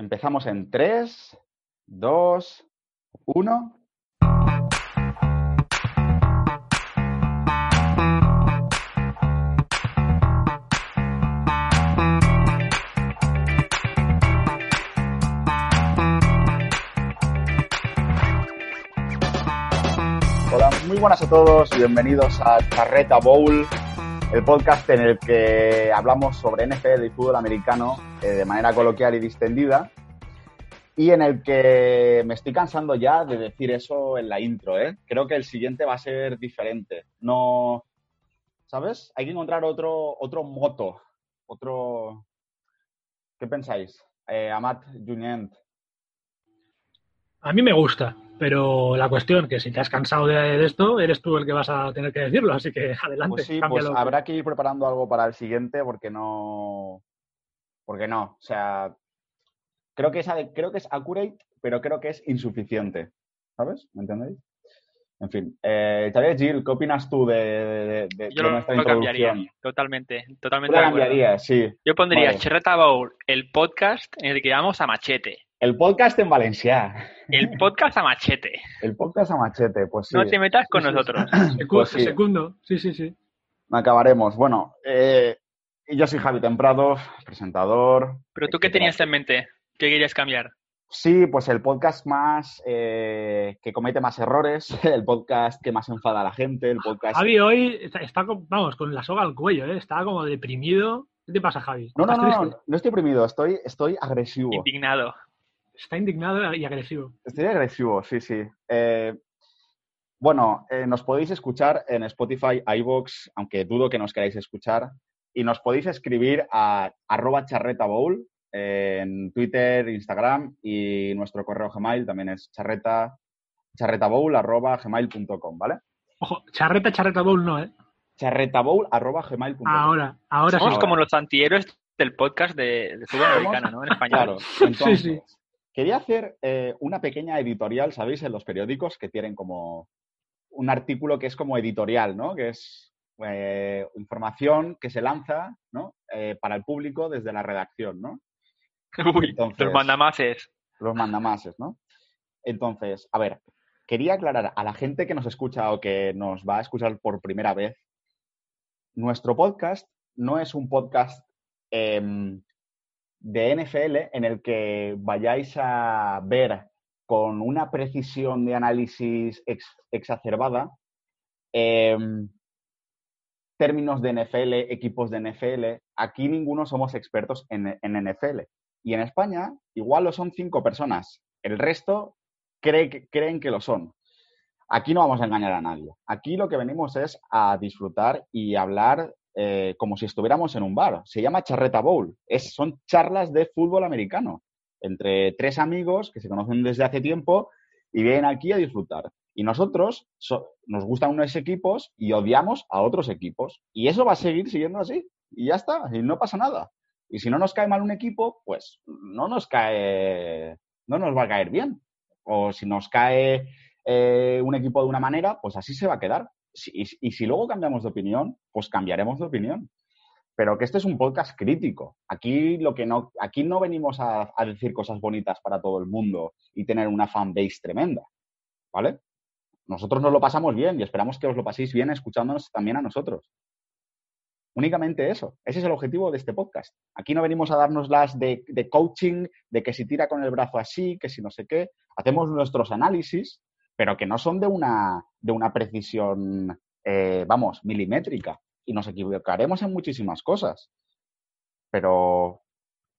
Empezamos en 3, 2, 1. Hola, muy buenas a todos, bienvenidos a Charreta Bowl, el podcast en el que hablamos sobre NFL y fútbol americano eh, de manera coloquial y distendida. Y en el que me estoy cansando ya de decir eso en la intro, ¿eh? Creo que el siguiente va a ser diferente. No. ¿Sabes? Hay que encontrar otro, otro moto. Otro. ¿Qué pensáis? Eh, Amat Junient. A mí me gusta, pero la cuestión que si te has cansado de, de esto, eres tú el que vas a tener que decirlo, así que adelante. Pues sí, pues habrá que ir preparando algo para el siguiente porque no. Porque no. O sea, creo que es, creo que es accurate, pero creo que es insuficiente. ¿Sabes? ¿Me entendéis? En fin. Eh, Xavier Gil, ¿qué opinas tú de, de- de- Yo de lo, nuestra lo cambiaría, totalmente, totalmente acuerdo. cambiarías, sí. Yo pondría Vale. Cherreta Bowl, el podcast en el que vamos a machete. El podcast en Valencia. El podcast a machete. El podcast a machete, pues sí. No te metas con Sí, sí, sí. nosotros. Secu- Pues sí. Segundo, sí, sí, sí. Acabaremos. Bueno, eh, yo soy Javi Temprado, presentador. Pero tú, ¿qué etcétera. tenías en mente? ¿Qué querías cambiar? Sí, pues el podcast más eh, que comete más errores, el podcast que más enfada a la gente, el podcast. Javi hoy está, está con- vamos, con la soga al cuello, ¿eh? Está como deprimido. ¿Qué te pasa, Javi? No, no, ¿Estás no, no, no estoy oprimido, estoy, estoy agresivo. Indignado. Está indignado y agresivo. Estoy agresivo, sí, sí. Eh, bueno, eh, nos podéis escuchar en Spotify, iVoox, aunque dudo que nos queráis escuchar, y nos podéis escribir a arroba charretabowl en Twitter, Instagram y nuestro correo Gmail también es charreta, charretabowl arroba gmail.com, ¿vale? Ojo, charreta, charreta bowl no, ¿eh? Charretabowl arroba gmail.com. Ahora, ahora Somos sí. como los antihéroes del podcast de, de fútbol americano, ¿no? En español. Claro, entonces, sí. Quería hacer eh, una pequeña editorial, ¿sabéis? En los periódicos que tienen como un artículo que es como editorial, ¿no? Que es eh, información que se lanza, ¿no? Eh, para el público desde la redacción, ¿no? Uy, Entonces- los mandamases. Los mandamases, ¿no? Entonces, a ver, quería aclarar a la gente que nos escucha o que nos va a escuchar por primera vez, nuestro podcast no es un podcast em, de NFL en el que vayáis a ver con una precisión de análisis ex- exacerbada em, términos de NFL, equipos de NFL. Aquí ninguno somos expertos en, en NFL. Y en España igual lo son cinco personas. El resto cree creen que lo son. Aquí no vamos a engañar a nadie. Aquí lo que venimos es a disfrutar y hablar eh, como si estuviéramos en un bar. Se llama Charreta Bowl. Son charlas de fútbol americano entre tres amigos que se conocen desde hace tiempo y vienen aquí a disfrutar. Y nosotros so- nos gustan unos equipos y odiamos a otros equipos. Y eso va a seguir siguiendo así. Y ya está. Y no pasa nada. Y si no nos cae mal un equipo, pues no nos cae, no nos va a caer bien. O si nos cae eh, un equipo de una manera, pues así se va a quedar. Y, si luego cambiamos de opinión, pues cambiaremos de opinión. Pero que este es un podcast crítico. Aquí lo que no, aquí no venimos a, a decir cosas bonitas para todo el mundo y tener una fanbase tremenda. ¿Vale? Nosotros nos lo pasamos bien y esperamos que os lo paséis bien escuchándonos también a nosotros. Únicamente eso. Ese es el objetivo de este podcast. Aquí no venimos a darnos las de, de coaching, de que si tira con el brazo así, que si no sé qué. Hacemos nuestros análisis, pero que no son de una, de una precisión, eh, vamos, milimétrica. Y nos equivocaremos en muchísimas cosas. Pero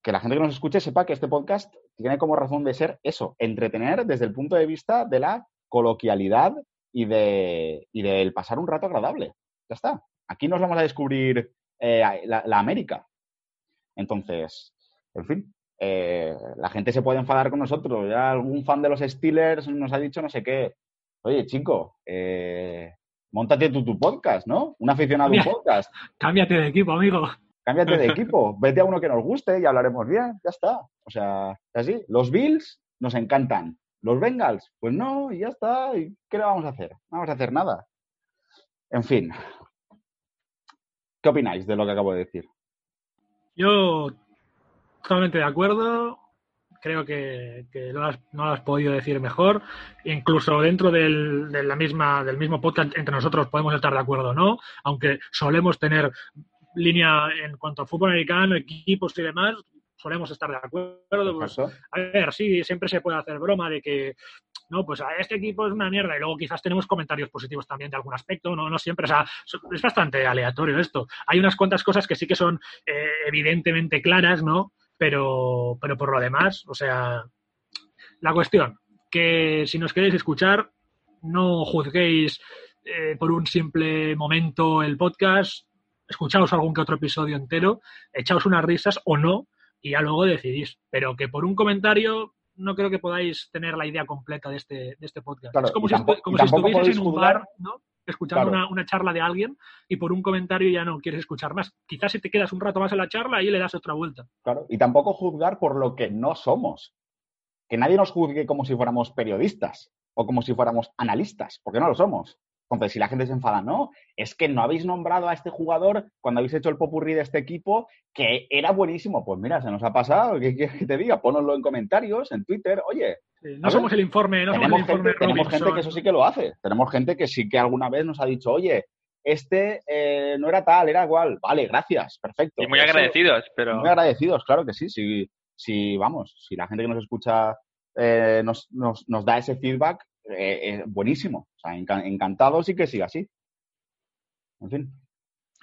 que la gente que nos escuche sepa que este podcast tiene como razón de ser eso, entretener desde el punto de vista de la coloquialidad y, de, y del pasar un rato agradable. Ya está. Aquí nos vamos a descubrir eh, la, la América. Entonces, en fin, eh, la gente se puede enfadar con nosotros. Ya algún fan de los Steelers nos ha dicho no sé qué. Oye, chico, eh, montate tú tu podcast, ¿no? Un aficionado a un podcast. Cámbiate de equipo, amigo. Cámbiate de equipo, vete a uno que nos guste y hablaremos bien, ya está. O sea, así. Los Bills nos encantan. Los Bengals, pues no, y ya está. ¿Y qué le vamos a hacer? No vamos a hacer nada. En fin. ¿Qué opináis de lo que acabo de decir? Yo totalmente de acuerdo. Creo que, que lo has- no lo has podido decir mejor. Incluso dentro del, de la misma, del mismo podcast entre nosotros podemos estar de acuerdo o no, aunque solemos tener línea en cuanto a fútbol americano, equipos y demás, solemos estar de acuerdo. Pues, a ver, sí, siempre se puede hacer broma de que, no, pues a este equipo es una mierda y luego quizás tenemos comentarios positivos también de algún aspecto, no, no siempre, o sea, so- es bastante aleatorio esto. Hay unas cuantas cosas que sí que son eh, evidentemente claras, ¿no? Pero, pero por lo demás, o sea, la cuestión, que si nos queréis escuchar, no juzguéis eh, por un simple momento el podcast, escuchaos algún que otro episodio entero, echaos unas risas o no, y ya luego decidís. Pero que por un comentario no creo que podáis tener la idea completa de este, de este podcast. Claro, es como si, tampoco- como si podéis en un juzgar- bar, ¿no? Escuchando Claro. una, una charla de alguien y por un comentario ya no quieres escuchar más. Quizás si te quedas un rato más en la charla y le das otra vuelta. Claro. Y tampoco juzgar por lo que no somos. Que nadie nos juzgue como si fuéramos periodistas o como si fuéramos analistas, porque no lo somos. Entonces, si la gente se enfada, no, es que no habéis nombrado a este jugador cuando habéis hecho el popurrí de este equipo que era buenísimo. Pues mira, se nos ha pasado, ¿qué quieres que te diga? Pónoslo en comentarios, en Twitter. Oye, Sí, no ver, somos el informe, no somos el tenemos, informe gente, tenemos gente que eso sí que lo hace. Tenemos gente que sí que alguna vez nos ha dicho, oye, este eh, no era tal, era igual. Vale, gracias, perfecto. Y muy Eso- agradecidos, pero muy agradecidos, claro que sí. Si, si vamos, si la gente que nos escucha eh, nos, nos, nos da ese feedback, eh, eh, buenísimo. O sea, encantados y que siga así. En fin,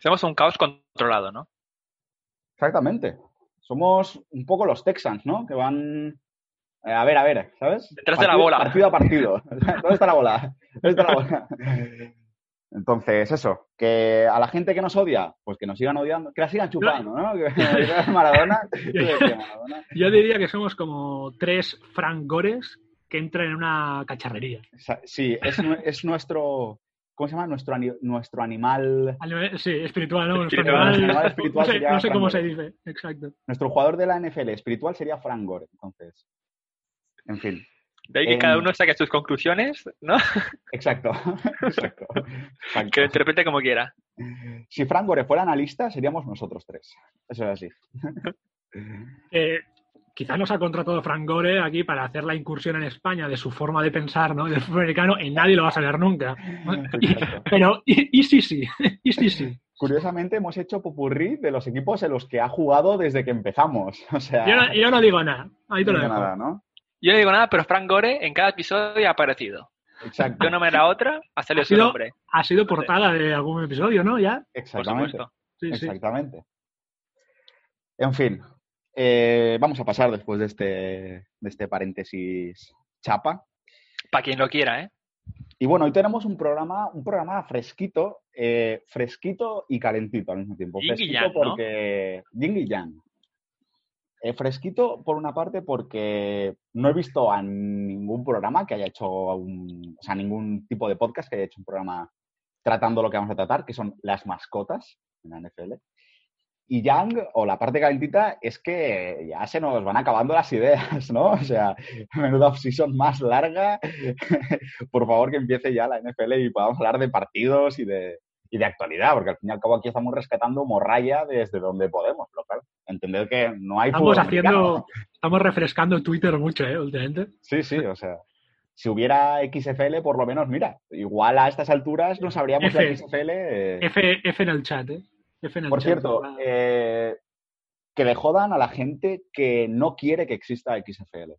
somos un caos controlado, ¿no? exactamente. Somos un poco los Texans, ¿no? Que van. eh, a ver, a ver, ¿sabes? Detrás de la Partido- bola. Partido a partido. ¿Dónde está la bola? ¿Dónde está la bola? Entonces, eso, que a la gente que nos odia, pues que nos sigan odiando, que la sigan chupando, ¿no? Maradona. Yo diría que somos como tres Frank Gores que entran en una cacharrería. Sí, es, nu- es nuestro, ¿cómo se llama? Nuestro, nuestro animal, Sí, espiritual, ¿no? Nuestro Espiritual. animal- Animal espiritual no sé, sería no sé cómo se dice, exacto. nuestro jugador de la NFL espiritual sería Frank Gore, entonces. En fin, De ahí que cada uno saque sus conclusiones, ¿no? exacto. exacto. Exacto. Que lo interprete como quiera. Si Frank Gore fuera analista, seríamos nosotros tres. Eso es así. Eh, quizás nos ha contratado Frank Gore aquí para hacer la incursión en España de su forma de pensar, ¿no? Del fútbol americano, y nadie lo va a saber nunca. Y- pero, y, y sí, sí, y sí, sí. Curiosamente, hemos hecho popurrí de los equipos en los que ha jugado desde que empezamos. O sea, Yo no, yo no digo nada, ahí te no lo digo nada, ¿no? Yo no digo nada, pero Frank Gore en cada episodio ha aparecido. Exacto. De una manera u otra ha salido Ha su sido- nombre, Ha sido portada de algún episodio, ¿no? Ya. por Exactamente. supuesto. Sí, sí. Exactamente. En fin, eh, vamos a pasar después de este, de este paréntesis chapa. Para quien lo quiera, ¿eh? Y bueno, hoy tenemos un programa, un programa fresquito, eh, fresquito y calentito al mismo tiempo. Yin y fresquito yang, ¿no? porque. Yin y yang. Eh, fresquito, por una parte, porque no he visto a ningún programa que haya hecho un, o sea, ningún tipo de podcast que haya hecho un programa tratando lo que vamos a tratar, que son las mascotas en la NFL. Y Yang, o la parte calentita, es que ya se nos van acabando las ideas, ¿no? O sea, menuda off-season más larga. Por favor, que empiece ya la NFL y podamos hablar de partidos y de, y de actualidad, porque al fin y al cabo aquí estamos rescatando morralla desde donde podemos, pero claro, entender que no hay Estamos haciendo, estamos refrescando Twitter mucho, ¿eh? Últimamente. Sí, sí, o sea, si hubiera XFL, por lo menos, mira, igual a estas alturas no sabríamos la F. XFL. eh, F, F en el chat, ¿eh? Por cierto, eh, que le jodan a la gente que no quiere que exista XFL.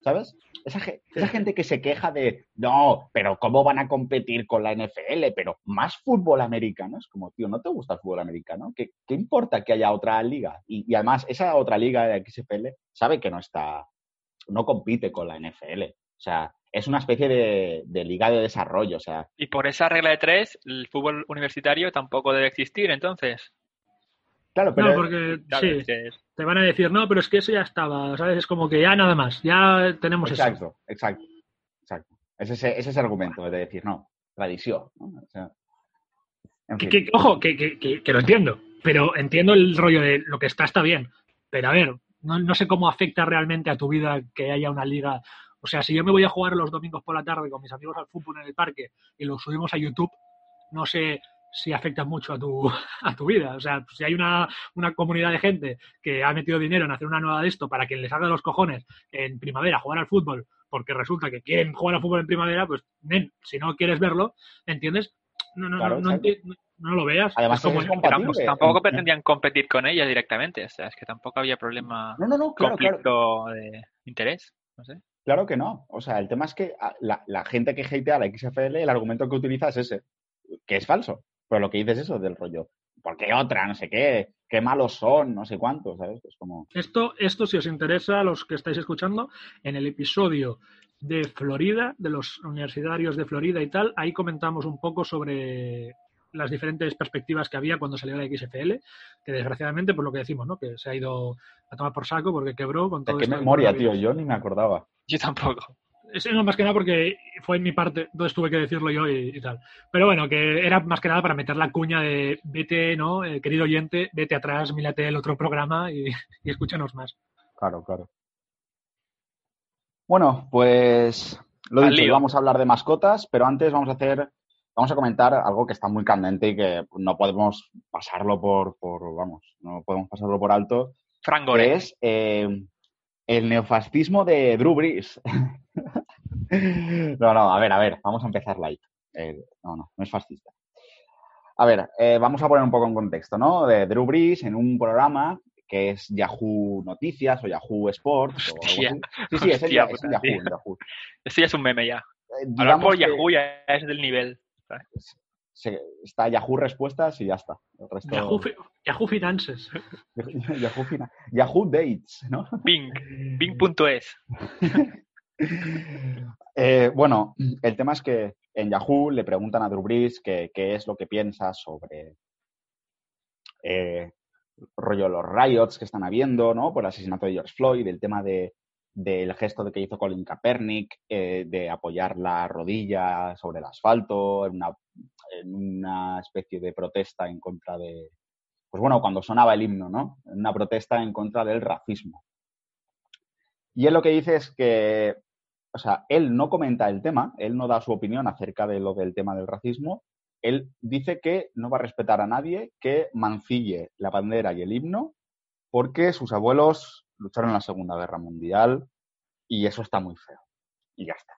¿Sabes? Esa, ge- esa gente que se queja de, no, pero ¿cómo van a competir con la NFL? Pero más fútbol americano. Es como, tío, ¿no te gusta el fútbol americano? ¿Qué, qué importa que haya otra liga? Y, y además, esa otra liga de XFL sabe que no está, no compite con la NFL. O sea, es una especie de, de liga de desarrollo. O sea, Y por esa regla de tres, el fútbol universitario tampoco debe existir, entonces. Claro, pero no, porque Claro, sí, es que es- te van a decir, no, pero es que eso ya estaba, ¿sabes? Es como que ya nada más, ya tenemos eso. exacto, exacto, exacto. Es ese, es ese argumento de decir, no, tradición. ¿no? O sea, en Que, fin. que- ojo, que, que- que- que lo entiendo, pero entiendo el rollo de lo que está, está bien. Pero a ver, no, no sé cómo afecta realmente a tu vida que haya una liga. O sea, si yo me voy a jugar los domingos por la tarde con mis amigos al fútbol en el parque y lo subimos a YouTube, no sé si afecta mucho a tu, a tu vida. O sea, si hay una, una comunidad de gente que ha metido dinero en hacer una nueva de esto para que les haga los cojones en primavera jugar al fútbol, porque resulta que quieren jugar al fútbol en primavera, pues, nen, si no quieres verlo, ¿entiendes? No, no, Claro, no, no, no- no lo veas. Además, Es como- es que compatible. tampoco, tampoco En- pretendían competir con ellas directamente. O sea, es que tampoco había problema, No, no, no, claro, claro. conflicto de interés. No sé. Claro que no. O sea, el tema es que a- la, gente que hatea la XFL, el argumento que utiliza es ese, que es falso. Pero lo que dices es eso del rollo. ¿Por qué otra? No sé qué. Qué malos son, no sé cuántos, ¿sabes? Es como. Esto, esto, si os interesa, a los que estáis escuchando, en el episodio de Florida, de los universitarios de Florida y tal, ahí comentamos un poco sobre las diferentes perspectivas que había cuando salió la XFL, que desgraciadamente, por lo que decimos, ¿no? Que se ha ido a tomar por saco porque quebró con todo qué esto memoria, tío. Yo ni me acordaba. Yo tampoco. Es no, más que nada porque fue en mi parte, entonces tuve que decirlo yo y, y tal. Pero bueno, que era más que nada para meter la cuña de vete, ¿no? Eh, querido oyente, vete atrás, mírate el otro programa y, y escúchanos más. Claro, claro. Bueno, pues lo dicho, vamos a hablar de mascotas, pero antes vamos a hacer, vamos a comentar algo que está muy candente y que no podemos pasarlo por, por vamos, no podemos pasarlo por alto, Frank que es eh, el neofascismo de Drew Brees. no, no, a ver, a ver, vamos a empezar light. Eh, no, no, no es fascista. A ver, eh, vamos a poner un poco en contexto, ¿no? De Drew Brees en un programa que es Yahoo Noticias o Yahoo Sports o algo Hostia. así. Sí, sí, es, Hostia es puta, Yahoo, Yahoo. Esto ya es un meme ya. Eh, digamos por que Yahoo ya es del nivel. Se- está Yahoo Respuestas y ya está. El resto- Yahoo, Fi- Yahoo Finances. Yahoo, Fina- Yahoo Dates, ¿no? Bing. Bing.es. Eh, bueno, el tema es que en Yahoo le preguntan a Drew Brees que- qué es lo que piensa sobre eh, rollo los riots que están habiendo, ¿no? Por el asesinato de George Floyd, el tema de del gesto de que hizo Colin Kaepernick eh, de apoyar la rodilla sobre el asfalto en una, especie de protesta en contra de, pues bueno, cuando sonaba el himno, ¿no? Una protesta en contra del racismo. Y él lo que dice es que o sea, él no comenta el tema, él no da su opinión acerca de lo del tema del racismo, él dice que no va a respetar a nadie que mancille la bandera y el himno porque sus abuelos lucharon en la Segunda Guerra Mundial y eso está muy feo. Y ya está.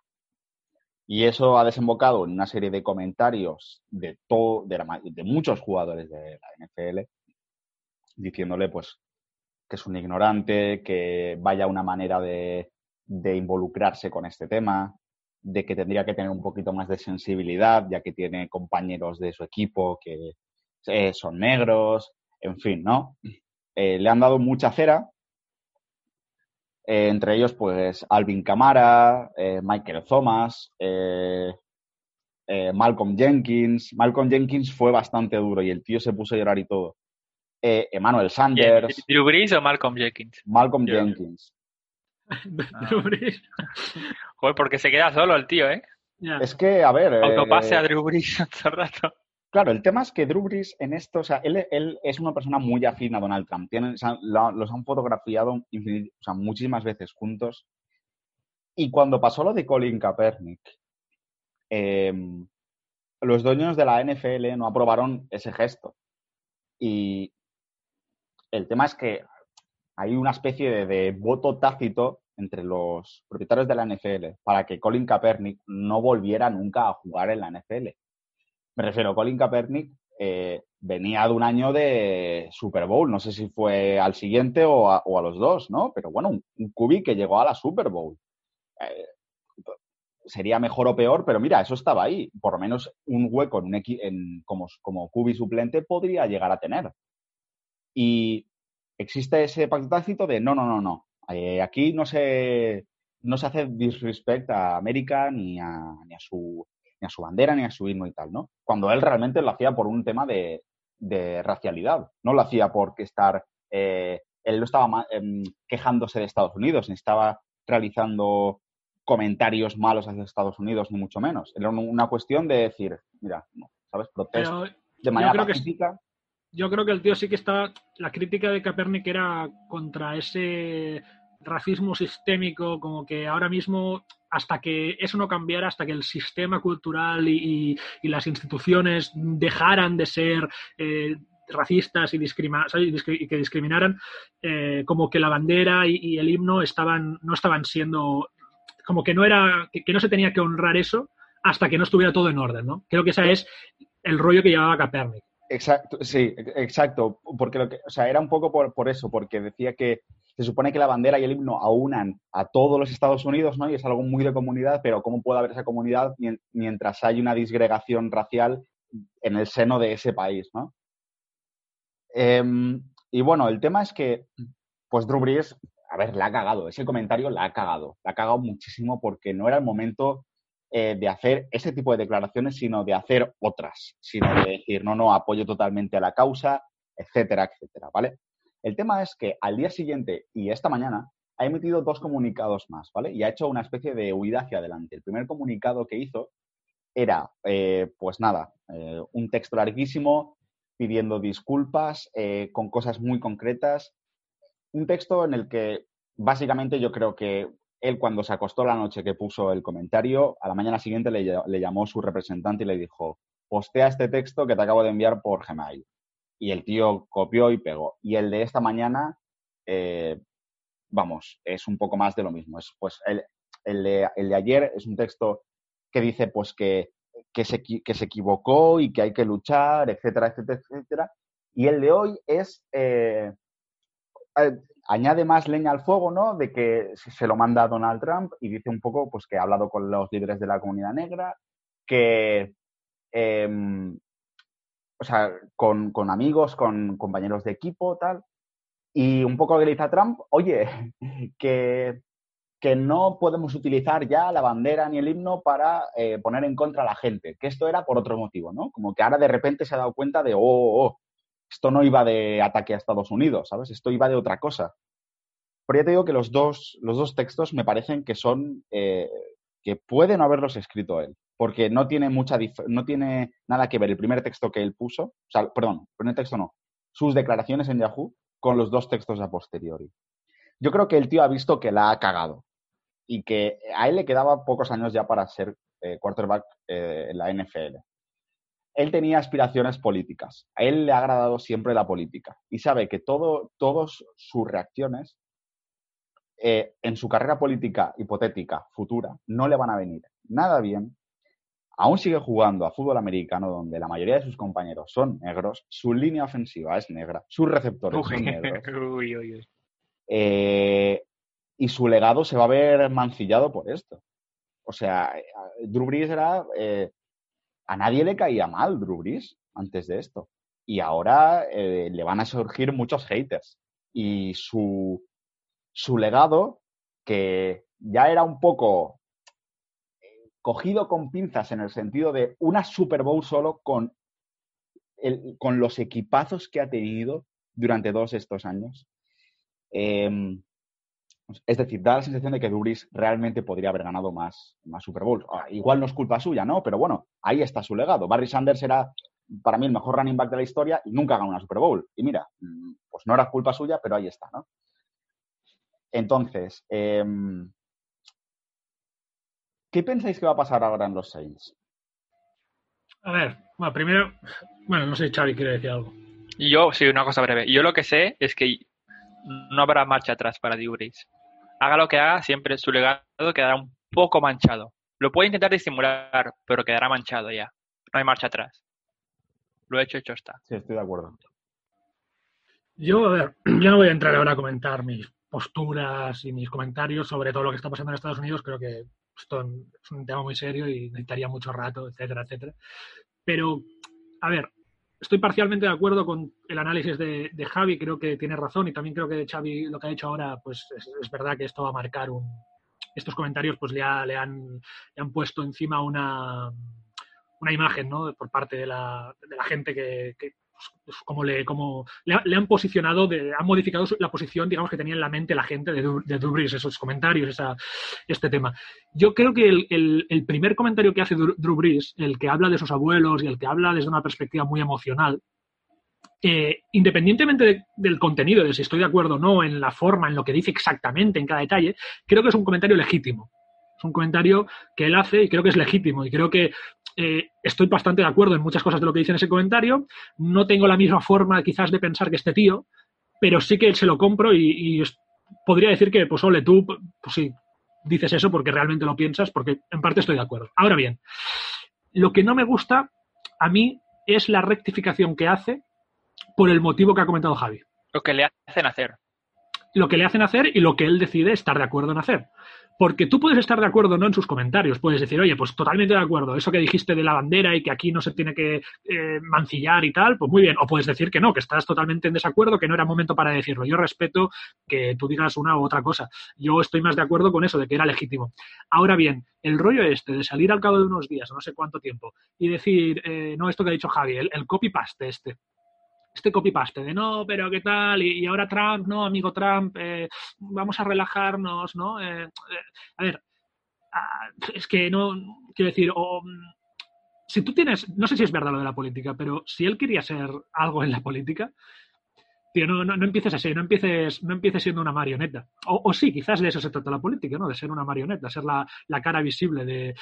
Y eso ha desembocado en una serie de comentarios de, todo, de, la de muchos jugadores de la NFL diciéndole pues que es un ignorante, que vaya una manera de, de involucrarse con este tema, de que tendría que tener un poquito más de sensibilidad, ya que tiene compañeros de su equipo que eh, son negros, en fin, ¿no? Eh, le han dado mucha cera, eh, entre ellos, pues, Alvin Kamara, eh, Michael Thomas, eh, eh, Malcolm Jenkins. Malcolm Jenkins fue bastante duro y el tío se puso a llorar y todo. Eh, Emmanuel. Sanders, ¿Drew Brees o Malcolm Jenkins? Malcolm Yo- Jenkins. Drew Brees. Joder, porque se queda solo el tío, ¿eh? Es que, a ver. eh, Autopase a Drew Brees todo el rato. Claro, el tema es que Drew Brees en esto, o sea, él, es una persona muy afín a Donald Trump. Tienen, los han fotografiado muchísimas veces juntos. Y cuando pasó lo de Colin Kaepernick, em, los dueños de la NFL no aprobaron ese gesto. Y el tema es que hay una especie de, de voto tácito entre los propietarios de la NFL para que Colin Kaepernick no volviera nunca a jugar en la NFL. Me refiero, Colin Kaepernick eh, venía de un año de Super Bowl, no sé si fue al siguiente o a, a los dos, ¿no? Pero bueno, un, un que llegó a la Super Bowl. Eh, sería mejor o peor, pero mira, eso estaba ahí. Por lo menos un hueco en un en, como, como QB suplente podría llegar a tener. Y existe ese pacto tácito de no, no, no, no. Eh, aquí no se, no se hace disrespect a América ni a, ni a su ni a su bandera ni a su himno y tal, ¿no? Cuando él realmente lo hacía por un tema de, de racialidad. No lo hacía porque estar, eh, él no estaba em, quejándose de Estados Unidos, ni estaba realizando comentarios malos hacia Estados Unidos, ni mucho menos. Era una cuestión de decir, mira, ¿sabes? Protesto de manera pacífica. yo creo que el tío sí que está, la crítica de Capernic era contra ese racismo sistémico, como que ahora mismo, hasta que eso no cambiara, hasta que el sistema cultural y, las instituciones dejaran de ser eh, racistas y, y, que discriminaran, eh, como que la bandera y, el himno estaban, no estaban siendo, como que no era, que, no se tenía que honrar eso hasta que no estuviera todo en orden, ¿no? Creo que ese es el rollo que llevaba Capernic. Exacto, sí, exacto, porque lo que, o sea, era un poco por, por eso, porque decía que se supone que la bandera y el himno aunan a todos los Estados Unidos, ¿no? Y es algo muy de comunidad, pero ¿cómo puede haber esa comunidad mientras hay una disgregación racial en el seno de ese país, ¿no? Em, y bueno, el tema es que, pues Drew a ver, la ha cagado, ese comentario la ha cagado, la ha cagado muchísimo porque no era el momento eh, de hacer ese tipo de declaraciones, sino de hacer otras, sino de decir, no, no, apoyo totalmente a la causa, etcétera, etcétera, ¿vale? El tema es que al día siguiente y esta mañana ha emitido dos comunicados más, ¿vale? Y ha hecho una especie de huida hacia adelante. El primer comunicado que hizo era, eh, pues nada, eh, un texto larguísimo pidiendo disculpas con cosas muy concretas. Un texto en el que básicamente yo creo que él cuando se acostó la noche que puso el comentario, a la mañana siguiente le, le llamó su representante y le dijo, postea este texto que te acabo de enviar por Gmail y el tío copió y pegó. Y el de esta mañana, eh, vamos, es un poco más de lo mismo. Es, pues el, el, de, ayer es un texto que dice pues que, que, se, que se equivocó y que hay que luchar, etcétera, etcétera, etcétera. Y el de hoy es, eh, añade más leña al fuego, ¿no? De que se lo manda Donald Trump y dice un poco pues que ha hablado con los líderes de la comunidad negra, que... Eh, o sea, con, amigos, con compañeros de equipo, tal. Y un poco le dice Trump, oye, que, que no podemos utilizar ya la bandera ni el himno para eh, poner en contra a la gente, que esto era por otro motivo, ¿no? Como que ahora de repente se ha dado cuenta de, oh, oh, oh esto no iba de ataque a Estados Unidos, ¿sabes? Esto iba de otra cosa. Pero ya te digo que los dos, los dos textos me parecen que son, eh, que pueden haberlos escrito él porque no tiene mucha no tiene nada que ver el primer texto que él puso, o sea, perdón, el primer texto no, sus declaraciones en Yahoo con los dos textos a posteriori. Yo creo que el tío ha visto que la ha cagado y que a él le quedaba pocos años ya para ser eh, quarterback eh, en la NFL. Él tenía aspiraciones políticas. A él le ha agradado siempre la política y sabe que todo, todas sus reacciones eh, en su carrera política hipotética futura no le van a venir nada bien aún sigue jugando a fútbol americano donde la mayoría de sus compañeros son negros, su línea ofensiva es negra, sus receptores son negros. Eh, y su legado se va a ver mancillado por esto. O sea, Drew Brees era... Eh, a nadie le caía mal Drew Brees antes de esto. Y ahora eh, le van a surgir muchos haters. Y su, su legado, que ya era un poco cogido con pinzas en el sentido de una Super Bowl solo con, con los equipazos que ha tenido durante todos estos años. Em, es decir, da la sensación de que Duris realmente podría haber ganado más, más Super Bowls. Ah, igual no es culpa suya, ¿no? Pero bueno, ahí está su legado. Barry Sanders era para mí el mejor running back de la historia y nunca ganó una Super Bowl. Y mira, pues no era culpa suya, pero ahí está, ¿no? Entonces, eh, ¿Qué pensáis que va a pasar ahora en los Saints? A ver, bueno, primero, bueno, no sé, Xavi quiere decir algo. Yo, sí, una cosa breve. Yo lo que sé es que no habrá marcha atrás para Dubris. Haga lo que haga, siempre su legado quedará un poco manchado. Lo puede intentar disimular, pero quedará manchado ya. No hay marcha atrás. Lo hecho, hecho está. Sí, estoy de acuerdo. Yo, a ver, yo no voy a entrar ahora a comentar mis posturas y mis comentarios sobre todo lo que está pasando en Estados Unidos. Creo que esto es un tema muy serio y necesitaría mucho rato, etcétera, etcétera. Pero, a ver, estoy parcialmente de acuerdo con el análisis de, Javi, creo que tiene razón y también creo que Xavi lo que ha dicho ahora, pues es, verdad que esto va a marcar un... Estos comentarios pues le, le, han, le han puesto encima una, una imagen ¿no? por parte de la, de la gente que, pues, como le, han posicionado, han modificado la posición, digamos, que tenía en la mente la gente de, Drew esos comentarios, esa, este tema. Yo creo que el, el, primer comentario que hace Drew Brees, el que habla de sus abuelos y el que habla desde una perspectiva muy emocional, eh, independientemente del contenido, de si estoy de acuerdo o no en la forma, en lo que dice exactamente, en cada detalle, creo que es un comentario legítimo. Es un comentario que él hace y creo que es legítimo. Y creo que eh, estoy bastante de acuerdo en muchas cosas de lo que dice en ese comentario. No tengo la misma forma quizás de pensar que este tío, pero sí que se lo compro y, podría decir que, pues, ole, tú, pues sí, dices eso porque realmente lo piensas, porque en parte estoy de acuerdo. Ahora bien, lo que no me gusta a mí es la rectificación que hace por el motivo que ha comentado Javi. Lo que le hacen hacer. Lo que le hacen hacer y lo que él decide estar de acuerdo en hacer. Porque tú puedes estar de acuerdo no en sus comentarios. Puedes decir, oye, pues totalmente de acuerdo. Eso que dijiste de la bandera y que aquí no se tiene que eh, mancillar y tal, pues muy bien. O puedes decir que no, que estás totalmente en desacuerdo, que no era momento para decirlo. Yo respeto que tú digas una u otra cosa. Yo estoy más de acuerdo con eso, de que era legítimo. Ahora bien, el rollo este de salir al cabo de unos días, no sé cuánto tiempo, y decir, eh, no, esto que ha dicho Javi, el, el copy-paste este este copy-paste de no, pero qué tal, y, ahora Trump, no, amigo Trump, eh, vamos a relajarnos, ¿no? Eh, eh, a ver, ah, es que no, quiero decir, o, si tú tienes, no sé si es verdad lo de la política, pero si él quería ser algo en la política, tío, no, no, empieces así, no empieces, no empieces siendo una marioneta. O, sí, quizás de eso se trata la política, ¿no? De ser una marioneta, ser la, la cara visible de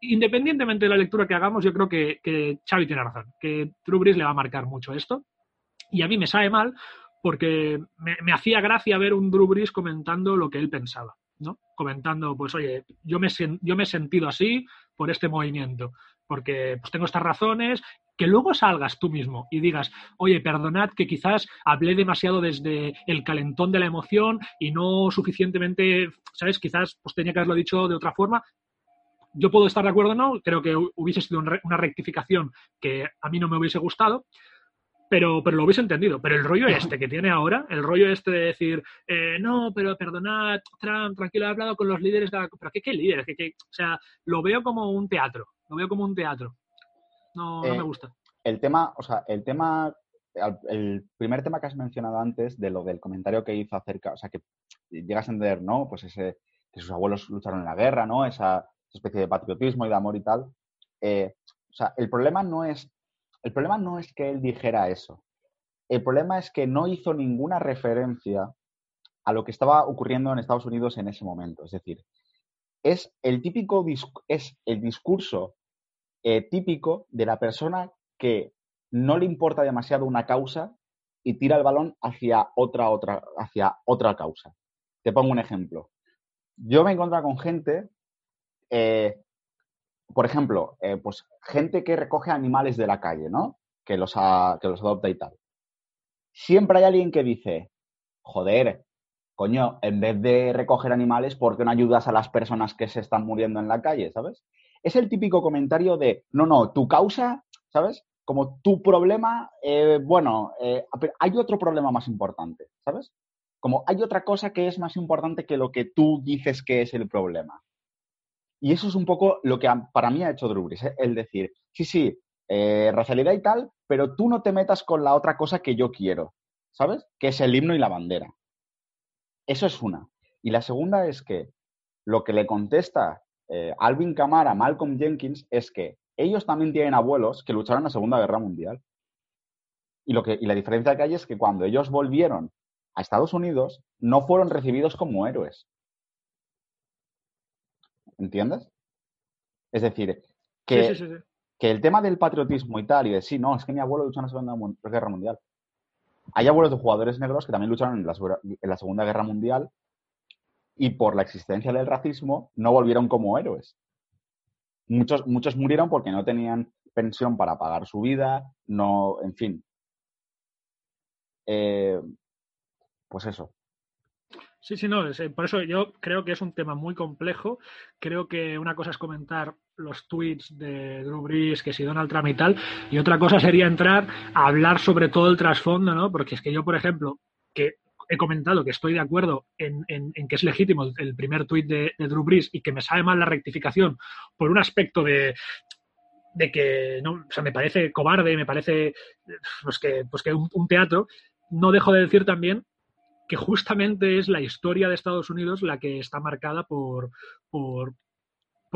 independientemente de la lectura que hagamos, yo creo que, que Xavi tiene razón, que Drew le va a marcar mucho esto. Y a mí me sabe mal porque me, hacía gracia ver un Drew comentando lo que él pensaba, ¿no? Comentando, pues, oye, yo me, yo me he sentido así por este movimiento, porque pues, tengo estas razones, que luego salgas tú mismo y digas, oye, perdonad que quizás hablé demasiado desde el calentón de la emoción y no suficientemente, ¿sabes? Quizás pues tenía que haberlo dicho de otra forma yo puedo estar de acuerdo o no, creo que hubiese sido una rectificación que a mí no me hubiese gustado, pero, pero lo hubiese entendido. Pero el rollo este que tiene ahora, el rollo este de decir, eh, no, pero perdonad, Trump, tranquilo, he hablado con los líderes de la... ¿Pero qué, qué líderes? O sea, lo veo como un teatro, lo veo como un teatro. No, no me eh, gusta. El tema, o sea, el tema, el primer tema que has mencionado antes de lo del comentario que hizo acerca, o sea, que llegas a entender, ¿no? Pues ese, que sus abuelos lucharon en la guerra, ¿no? Esa, especie de patriotismo y de amor y tal. Eh, o sea, el problema no es, el problema no es que él dijera eso. El problema es que no hizo ninguna referencia a lo que estaba ocurriendo en Estados Unidos en ese momento. Es decir, es el típico es el discurso eh, típico de la persona que no le importa demasiado una causa y tira el balón hacia otra, otra, hacia otra causa. Te pongo un ejemplo. Yo me he encontrado con gente eh, por ejemplo, eh, pues gente que recoge animales de la calle, ¿no? Que los, que los adopta y tal. Siempre hay alguien que dice, joder, coño, en vez de recoger animales, ¿por qué no ayudas a las personas que se están muriendo en la calle, ¿sabes? Es el típico comentario de, no, no, tu causa, ¿sabes? Como tu problema, eh, bueno, hay otro problema más importante, ¿sabes? Como hay otra cosa que es más importante que lo que tú dices que es el problema. Y eso es un poco lo que para mí ha hecho Drew ¿eh? el decir, sí, sí, eh, racialidad y tal, pero tú no te metas con la otra cosa que yo quiero, ¿sabes? Que es el himno y la bandera. Eso es una. Y la segunda es que lo que le contesta eh, Alvin Kamara a Malcolm Jenkins es que ellos también tienen abuelos que lucharon en la Segunda Guerra Mundial. Y, lo que, y la diferencia que hay es que cuando ellos volvieron a Estados Unidos, no fueron recibidos como héroes, ¿entiendes? Es decir, que, que el tema del patriotismo y tal, y de sí, no, es que mi abuelo luchó en la Segunda Guerra Mundial. Hay abuelos de jugadores negros que también lucharon en la, Segunda Guerra Mundial y por la existencia del racismo no volvieron como héroes. Muchos, muchos murieron porque no tenían pensión para pagar su vida, no, en fin. Eh, pues eso. Sí, sí, no, eh, por eso yo creo que es un tema muy complejo. Creo que una cosa es comentar los tweets de Drew Brees, que si Donald Trump y tal, y otra cosa sería entrar a hablar sobre todo el trasfondo, ¿no? Porque es que yo, por ejemplo, que he comentado que estoy de acuerdo en, que es legítimo el primer tuit de, Drew Brees y que me sabe mal la rectificación por un aspecto de, de que no, o sea, me parece cobarde, me parece pues que, pues que un, un teatro, no dejo de decir también que justamente es la historia de Estados Unidos la que está marcada por, por,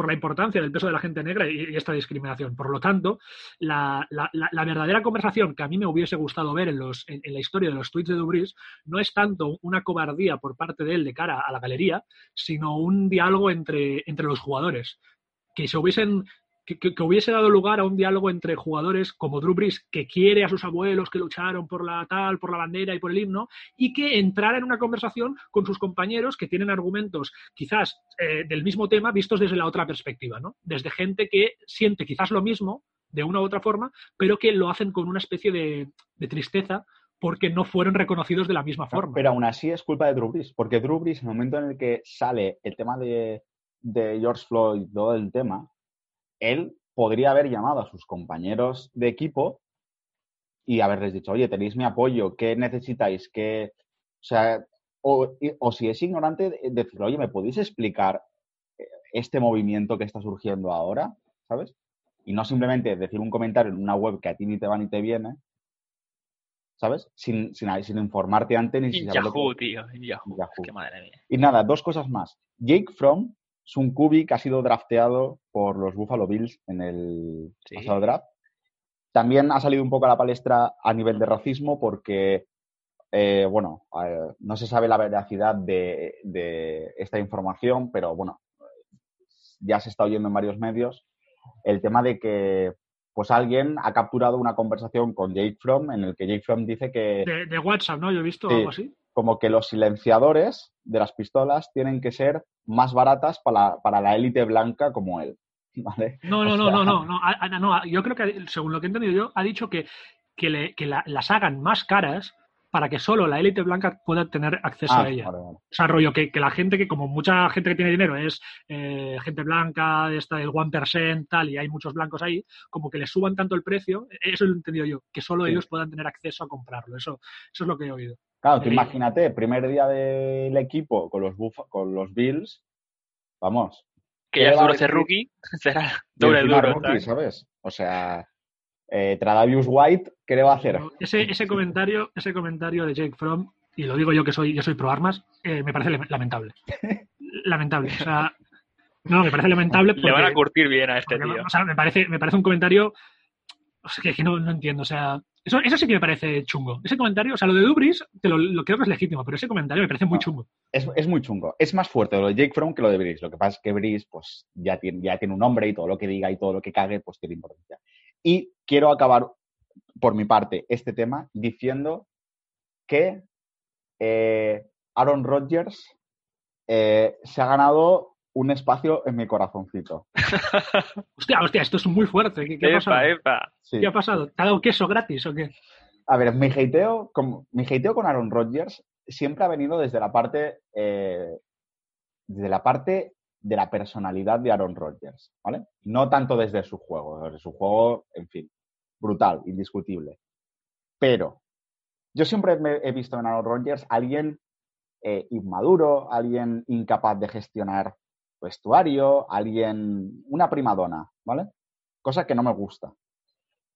la importancia del peso de la gente negra y, esta discriminación. Por lo tanto, la, la, verdadera conversación que a mí me hubiese gustado ver en, los, en, en la historia de los tweets de Dubris no es tanto una cobardía por parte de él de cara a la galería, sino un diálogo entre, entre los jugadores que se hubiesen que, que, que, hubiese dado lugar a un diálogo entre jugadores como Drew Brees, que quiere a sus abuelos que lucharon por la tal, por la bandera y por el himno, y que entrara en una conversación con sus compañeros que tienen argumentos quizás eh, del mismo tema vistos desde la otra perspectiva, ¿no? Desde gente que siente quizás lo mismo de una u otra forma, pero que lo hacen con una especie de, de tristeza porque no fueron reconocidos de la misma forma. Pero aún así es culpa de Drew Brees, porque Drew Brees, en el momento en el que sale el tema de, de George Floyd, todo el tema, él podría haber llamado a sus compañeros de equipo y haberles dicho, oye, tenéis mi apoyo, ¿qué necesitáis? ¿Qué... O sea, o, o si es ignorante, decir, oye, ¿me podéis explicar este movimiento que está surgiendo ahora? ¿Sabes? Y no simplemente decir un comentario en una web que a ti ni te va ni te viene, ¿sabes? Sin, sin, sin informarte antes ni sin saber Yahoo, lo que... tío, Yahoo. Madre mía. Y nada, dos cosas más. Jake Fromm es un QB que ha sido drafteado por los Buffalo Bills en el sí. pasado draft. También ha salido un poco a la palestra a nivel de racismo porque, eh, bueno, eh, no se sabe la veracidad de, de, esta información, pero bueno, ya se está oyendo en varios medios el tema de que pues alguien ha capturado una conversación con Jake Fromm en el que Jake Fromm dice que... De, de WhatsApp, ¿no? Yo he visto sí, algo así. Como que los silenciadores de las pistolas tienen que ser más baratas para, para la élite blanca como él. ¿vale? No, no, o sea... no, no, no, no, no, no, Yo creo que, según lo que he entendido yo, ha dicho que, que, le, que la, las hagan más caras para que solo la élite blanca pueda tener acceso ah, a ella. Vale, vale. O sea, rollo, que, que, la gente que, como mucha gente que tiene dinero es eh, gente blanca, esta del 1%, tal, y hay muchos blancos ahí, como que le suban tanto el precio, eso lo he entendido yo, que solo sí. ellos puedan tener acceso a comprarlo. Eso, eso es lo que he oído. Claro, tú imagínate, primer día del equipo con los, Buff con los Bills, vamos. Que ya solo ser rookie, será doble duro. Rookie, ¿sabes? O sea, eh, Tradavius White, ¿qué le va a hacer? Ese, ese, comentario, ese comentario de Jake Fromm, y lo digo yo que soy, yo soy pro armas, eh, me parece lamentable. lamentable. O sea, no, me parece lamentable. Porque, le van a curtir bien a este porque, tío. O sea, me parece, me parece un comentario o sea, que, que no, no, entiendo. O sea, eso, eso sí que me parece chungo. Ese comentario, o sea, lo de Dubris, te lo, lo creo que es legítimo, pero ese comentario me parece muy no, chungo. Es, es, muy chungo. Es más fuerte lo de Jake Fromm que lo de Brice. Lo que pasa es que Brice, pues, ya tiene, ya tiene un nombre y todo lo que diga y todo lo que cague, pues tiene importancia. Y quiero acabar, por mi parte, este tema diciendo que eh, Aaron Rodgers eh, se ha ganado un espacio en mi corazoncito. hostia, hostia, esto es muy fuerte. ¿Qué, qué epa, ha pasado? Epa. Sí. ¿Qué ha pasado? ¿Te ha dado queso gratis o qué? A ver, mi hateo con, mi hateo con Aaron Rodgers siempre ha venido desde la parte eh, desde la parte de la personalidad de Aaron Rodgers, ¿vale? No tanto desde su juego, desde su juego, en fin, brutal, indiscutible. Pero yo siempre me he visto en Aaron Rodgers alguien eh, inmaduro, alguien incapaz de gestionar vestuario, alguien, una primadona, ¿vale? Cosa que no me gusta.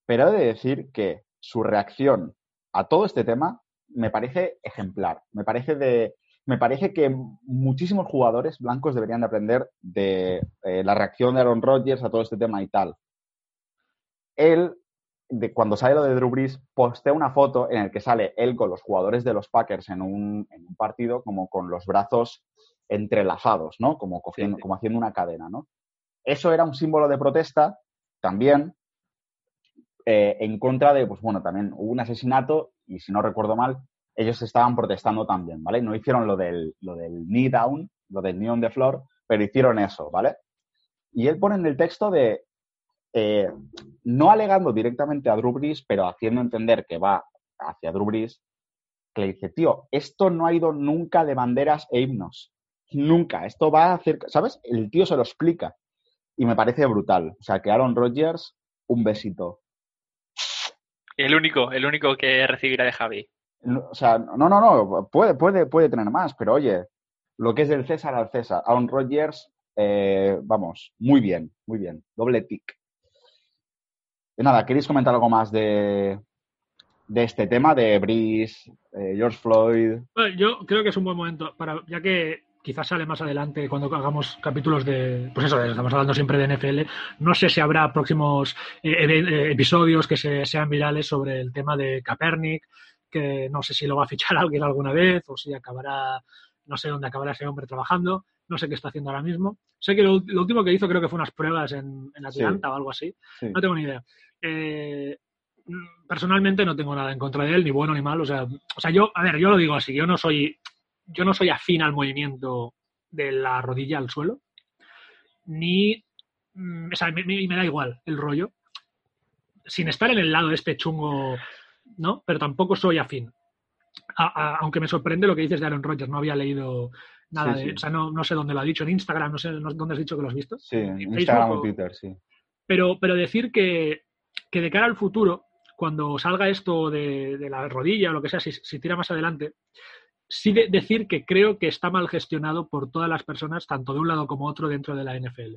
Pero he de decir que su reacción a todo este tema me parece ejemplar. Me parece de, me parece que muchísimos jugadores blancos deberían de aprender de eh, la reacción de Aaron Rodgers a todo este tema y tal. Él, de, cuando sale lo de Drew Brees, postea una foto en el que sale él con los jugadores de los Packers en un, en un partido como con los brazos entrelazados, ¿no? Como, cogiendo, sí, sí. como haciendo una cadena, ¿no? Eso era un símbolo de protesta también eh, en contra de, pues bueno, también hubo un asesinato y si no recuerdo mal, ellos estaban protestando también, ¿vale? No hicieron lo del, lo del knee down, lo del knee on the floor, pero hicieron eso, ¿vale? Y él pone en el texto de, eh, no alegando directamente a Drew Brees, pero haciendo entender que va hacia Drew Brees, que le dice, tío, esto no ha ido nunca de banderas e himnos. Nunca. Esto va a hacer, ¿sabes? El tío se lo explica. Y me parece brutal. O sea, que Aaron Rodgers, un besito. El único, el único que recibirá de Javi. O sea, no, no, no, puede, puede, puede tener más, pero oye, lo que es del César al César. Aaron Rodgers, eh, vamos, muy bien, muy bien. Doble tic. nada, ¿queréis comentar algo más de, de este tema de Brice, eh, George Floyd? Bueno, yo creo que es un buen momento para, ya que quizás sale más adelante cuando hagamos capítulos de, pues eso, estamos hablando siempre de NFL, no sé si habrá próximos eh, eh, episodios que se, sean virales sobre el tema de Kaepernick, que no sé si lo va a fichar alguien alguna vez o si acabará, no sé dónde acabará ese hombre trabajando, no sé qué está haciendo ahora mismo. Sé que lo, último que hizo creo que fue unas pruebas en, Atlanta o algo así, no tengo ni idea. Eh, personalmente no tengo nada en contra de él, ni bueno ni malo. O sea, o sea, yo, a ver, yo lo digo así, yo no soy yo no soy afín al movimiento de la rodilla al suelo, ni, mm, o sea, me, me, da igual el rollo, sin estar en el lado de este chungo, ¿no? Pero tampoco soy afín. aunque me sorprende lo que dices de Aaron Rodgers, no había leído nada de, o sea, no, no, sé dónde lo ha dicho, en Instagram, no sé dónde has dicho que lo has visto. Sí, en Instagram o Twitter, sí. Pero, pero decir que, que de cara al futuro, cuando salga esto de, de la rodilla o lo que sea, si, si tira más adelante, sí decir que creo que está mal gestionado por todas las personas, tanto de un lado como otro, dentro de la NFL.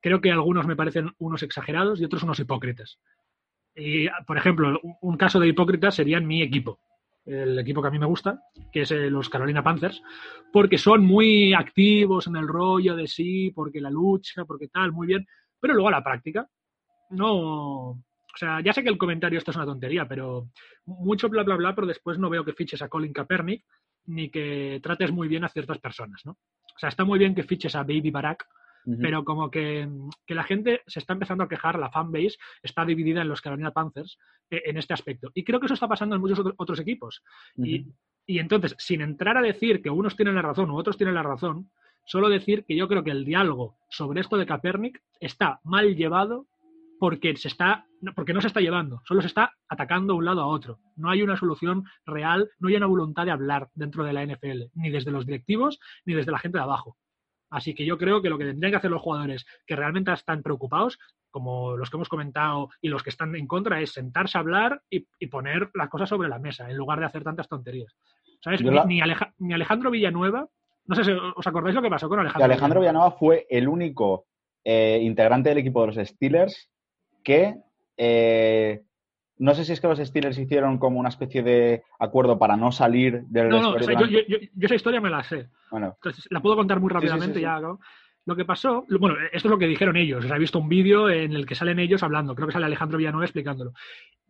Creo que algunos me parecen unos exagerados y otros unos hipócritas. Y, por ejemplo, un caso de hipócritas sería mi equipo, el equipo que a mí me gusta, que es eh, los Carolina Panthers, porque son muy activos en el rollo de sí, porque la lucha, porque tal, muy bien, pero luego a la práctica no, o sea, ya sé que el comentario esto es una tontería, pero mucho bla bla bla, pero después no veo que fiches a Colin Kaepernick ni que trates muy bien a ciertas personas, ¿no? O sea, está muy bien que fiches a Baby Barack, pero como que, la gente se está empezando a quejar, la fanbase está dividida en los Carolina Panthers eh, en este aspecto. Y creo que eso está pasando en muchos otros equipos. y, y, entonces, sin entrar a decir que unos tienen la razón u otros tienen la razón, solo decir que yo creo que el diálogo sobre esto de Kaepernick está mal llevado porque se está porque no se está llevando, solo se está atacando de un lado a otro. No hay una solución real, no hay una voluntad de hablar dentro de la NFL, ni desde los directivos ni desde la gente de abajo. Así que yo creo que lo que tendrían que hacer los jugadores que realmente están preocupados, como los que hemos comentado y los que están en contra, es sentarse a hablar y, poner las cosas sobre la mesa en lugar de hacer tantas tonterías. ¿Sabes? Ni, Alejandro Villanueva, no sé si os acordáis lo que pasó con Alejandro. Alejandro Villanueva fue el único eh, integrante del equipo de los Steelers que eh, no sé si es que los Steelers hicieron como una especie de acuerdo para no salir del No, no, yo, yo, esa historia me la sé. Bueno. la puedo contar muy rápidamente ya. Lo que pasó, bueno, esto es lo que dijeron ellos. he visto un vídeo en el que salen ellos hablando. Creo que sale Alejandro Villanueva explicándolo.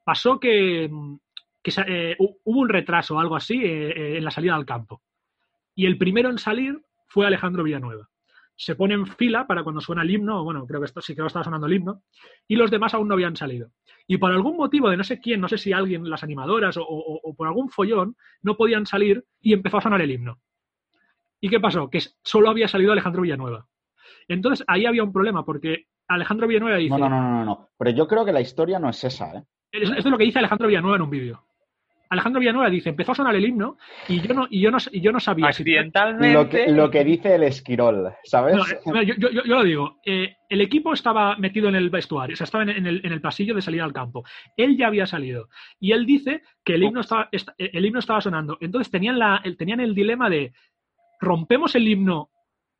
Pasó que, eh, hubo un retraso o algo así eh, en la salida al campo. Y el primero en salir fue Alejandro Villanueva se pone en fila para cuando suena el himno, bueno, creo que esto, sí que estaba sonando el himno, y los demás aún no habían salido. Y por algún motivo de no sé quién, no sé si alguien, las animadoras o, por algún follón, no podían salir y empezó a sonar el himno. ¿Y qué pasó? Que solo había salido Alejandro Villanueva. Entonces ahí había un problema, porque Alejandro Villanueva dice... No, no, no, no, no. Pero yo creo que la historia no es esa, ¿eh? Esto es lo que dice Alejandro Villanueva en un vídeo. Alejandro Villanueva dice, empezó a sonar el himno y yo no, y yo no, y yo no sabía. Accidentalmente. Lo que, dice el esquirol, ¿sabes? Eh, yo, lo digo. Eh, el equipo estaba metido en el vestuario, o sea, estaba en, el, en, el, pasillo de salida al campo. Él ya había salido. Y él dice que el himno estaba, el himno estaba sonando. Entonces tenían, la, tenían el dilema de rompemos el himno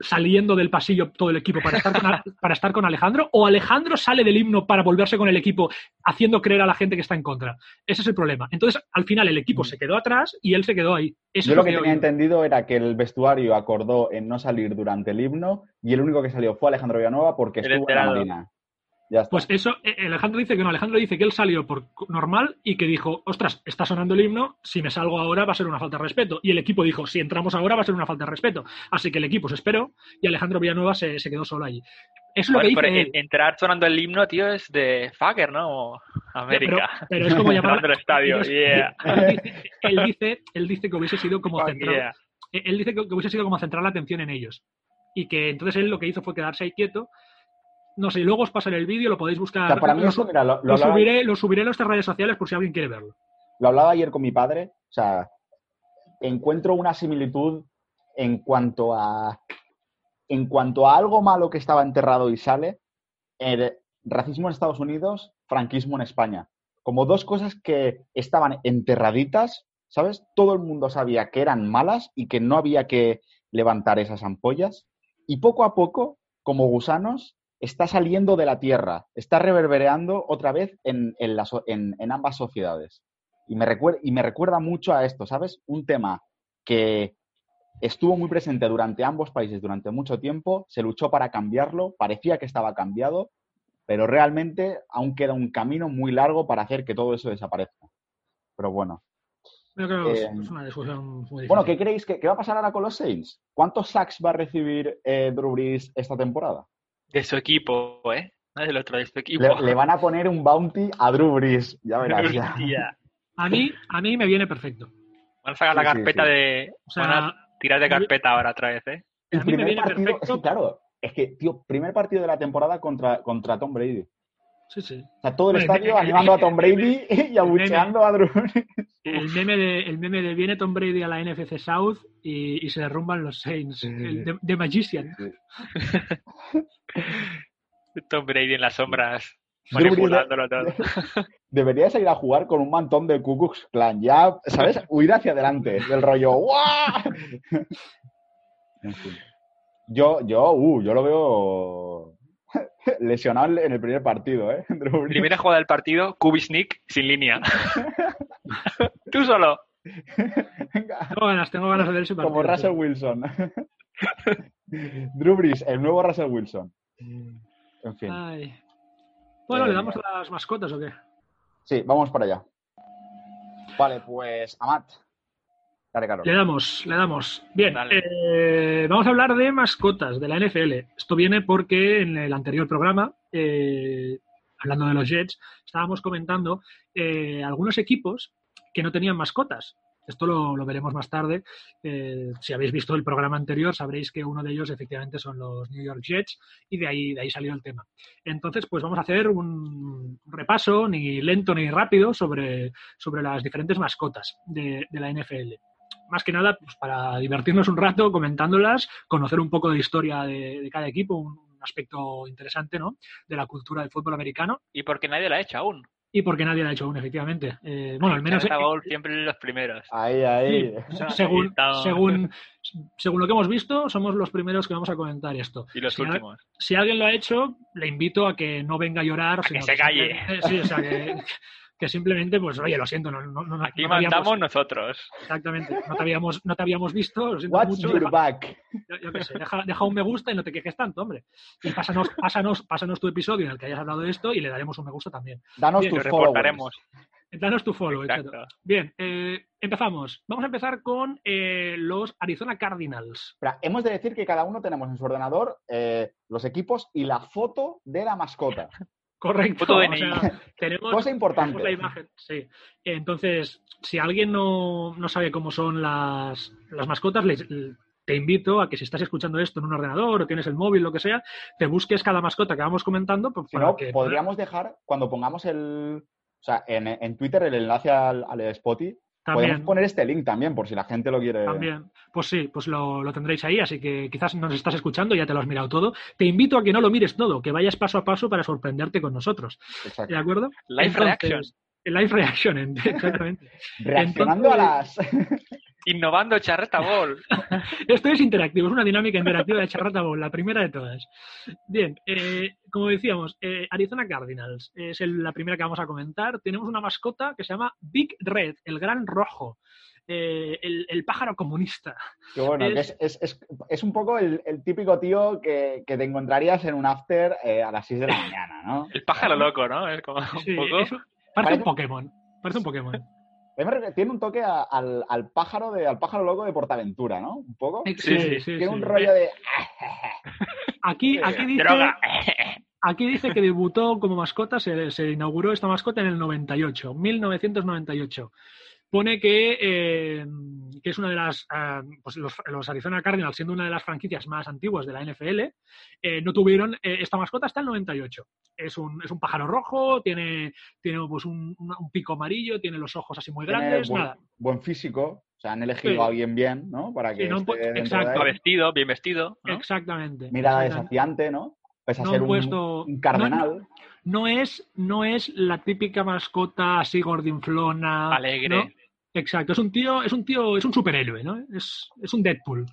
saliendo del pasillo todo el equipo para estar, con, para estar con Alejandro o Alejandro sale del himno para volverse con el equipo haciendo creer a la gente que está en contra. Ese es el problema. Entonces, al final el equipo mm. se quedó atrás y él se quedó ahí. Yo lo que, tenía entendido era que el vestuario acordó en no salir durante el himno y el único que salió fue Alejandro Villanueva porque estuvo en la Marina. Pues eso, eh, Alejandro dice que no, Alejandro dice que él salió por normal y que dijo, ostras, está sonando el himno, si me salgo ahora va a ser una falta de respeto. Y el equipo dijo, si entramos ahora va a ser una falta de respeto. Así que el equipo se esperó y Alejandro Villanueva se, quedó solo allí. Es lo que dice Entrar sonando el himno, tío, es de fucker, ¿no? América. Pero, es como llamar... el estadio, él, dice, él, dice, que hubiese sido como centrar... Él dice que hubiese sido como centrar la atención en ellos. Y que entonces él lo que hizo fue quedarse ahí quieto no sé, luego os pasaré el vídeo, lo podéis buscar. para mí lo, mira, lo, subiré, lo subiré en nuestras redes sociales por si alguien quiere verlo. Lo hablaba ayer con mi padre, o sea, encuentro una similitud en cuanto a en cuanto a algo malo que estaba enterrado y sale, el racismo en Estados Unidos, franquismo en España. Como dos cosas que estaban enterraditas, ¿sabes? Todo el mundo sabía que eran malas y que no había que levantar esas ampollas. Y poco a poco, como gusanos, está saliendo de la tierra, está reverberando otra vez en, en, las- en- en ambas sociedades. Y me, recuer- y me recuerda mucho a esto, ¿sabes? Un tema que estuvo muy presente durante ambos países durante mucho tiempo, se luchó para cambiarlo, parecía que estaba cambiado, pero realmente aún queda un camino muy largo para hacer que todo eso desaparezca. Pero bueno. Yo creo que es Eh, es una discusión muy difícil. Bueno, ¿qué creéis que, que va a pasar ahora con los Saints? ¿Cuántos sacks va a recibir eh, Drew Brees esta temporada? De su equipo, ¿eh? No del otro, de su equipo. Le, le van a poner un bounty a Drew Brees, ya verás. ya. A mí, a mí me viene perfecto. Van a sacar la Sí, carpeta sí. de. O sea, Van a tirar de carpeta ahora otra vez, ¿eh? El a mí me primer viene partido, es perfecto. que, claro, es que, tío, primer partido de la temporada contra, contra Tom Brady. Sí, sí. O sea, todo el Bueno, estadio animando a Tom Brady y abucheando a Drew Brees. El meme, de, el meme de viene Tom Brady a la NFC South y, y se derrumban los Saints. El de, de Magician. Tom Brady en las sombras, manipulándolo todo. Deberías ir a jugar con un mantón de Ku Klux Klan. Ya, ¿sabes? Huir hacia adelante. Del rollo. ¡Guau! En fin. Yo, yo, uh, yo lo veo lesionado en el primer partido, ¿eh? Primera jugada del partido, Kubisnik sin línea. Tú solo. Venga, Tengo ganas, tengo ganas de ver ese partido. como Russell sí. Wilson. Drew Brees, el nuevo Russell Wilson. En fin. Ay. Bueno, Eh, ¿le damos a las mascotas o qué? Sí, vamos para allá. Vale, pues, Amat. Dale, Carol. Le damos, le damos. Bien, Dale. eh, vamos a hablar de mascotas de la NFL. Esto viene porque en el anterior programa, eh, hablando de los Jets, estábamos comentando eh, algunos equipos que no tenían mascotas. Esto lo, veremos más tarde. Eh, si habéis visto el programa anterior, sabréis que uno de ellos efectivamente son los New York Jets y de ahí, de ahí salió el tema. Entonces, pues vamos a hacer un repaso, ni lento ni rápido, sobre, sobre las diferentes mascotas de, la NFL más que nada pues, para divertirnos un rato comentándolas, conocer un poco de historia de, cada equipo, un, aspecto interesante ¿no? de la cultura del fútbol americano Y porque nadie lo ha hecho aún. Y porque nadie lo ha hecho aún, efectivamente. Eh, bueno, al menos Charreta Bowl siempre los primeros. Ahí, ahí. sí, según, según, según lo que hemos visto, somos los primeros que vamos a comentar esto. Y los Si, últimos. si alguien lo ha hecho, le invito a que no venga a llorar. que sino se calle. Sí, o sea, que, que simplemente, pues, oye, lo siento, no, no, no, Aquí no te habíamos- mandamos nosotros. Exactamente, no te habíamos, no te habíamos visto, lo siento What's mucho. your deja- back? yo, yo qué sé, deja, deja un me gusta y no te quejes tanto, hombre. Y pásanos, pásanos, pásanos tu episodio en el que hayas hablado de esto y le daremos un me gusta también. Danos Bien, tus reportaremos. Danos tu follow. Exacto. exacto. Bien, eh, empezamos. Vamos a empezar con eh, los Arizona Cardinals. Espera, hemos de decir que cada uno tenemos en su ordenador eh, los equipos y la foto de la mascota. Correcto. Foto de o sea, DNI. tenemos, Cosa importante. tenemos la imagen, sí. Entonces, si alguien no, no sabe cómo son las, las mascotas, les- te invito a que si estás escuchando esto en un ordenador o tienes el móvil, lo que sea, te busques cada mascota que vamos comentando. pues, Si para no, que podríamos dejar, cuando pongamos el. O sea, en, en Twitter el enlace al, al Spotify, también, podemos poner este link también, por si la gente lo quiere. También, pues sí, pues lo, lo tendréis ahí, así que quizás nos estás escuchando ya te lo has mirado todo. Te invito a que no lo mires todo, que vayas paso a paso para sorprenderte con nosotros. Exacto. ¿De acuerdo? Live Entonces, reaction. Live reaction, ent- exactamente. Reaccionando a las. Innovando Charreta Ball. Esto es interactivo, es una dinámica interactiva de Charrata Bowl, la primera de todas. Bien, eh, como decíamos, eh, Arizona Cardinals es el- la primera que vamos a comentar. Tenemos una mascota que se llama Big Red, el gran rojo, eh, el, el pájaro comunista. Que bueno, que Es- es, es, es, es un poco el, el típico tío que, que te encontrarías en un after eh, a las 6 de la mañana, ¿no? El pájaro loco, ¿no? Es como Sí, un poco. es un- parece Parece- un Pokémon. Parece un Pokémon. Tiene un toque a- al, al pájaro de, al pájaro loco de Portaventura, ¿no? Un poco. Sí, Sí, sí, Tiene sí. un rollo de. Aquí, aquí dice, Droga. aquí dice que debutó como mascota, se, se inauguró esta mascota en el 98, 1998. Pone que, eh, que es una de las, ah, pues los, los Arizona Cardinals, siendo una de las franquicias más antiguas de la NFL, eh, no tuvieron eh, esta mascota hasta el 98. Es un, es un pájaro rojo, tiene, tiene pues un, un- pico amarillo, tiene los ojos así muy grandes, buen, nada. buen físico. O sea, han elegido Sí. a alguien bien, ¿no? Para que Sí, no esté de exacto. vestido, bien vestido. ¿no? Exactamente. Mirada exactamente. desafiante, ¿no? Pese a No ser un, puesto- un cardenal. No es, no es la típica mascota así gordinflona. Alegre. ¿no? Exacto, es un tío, es un tío, es un superhéroe, ¿no? Es, es un Deadpool.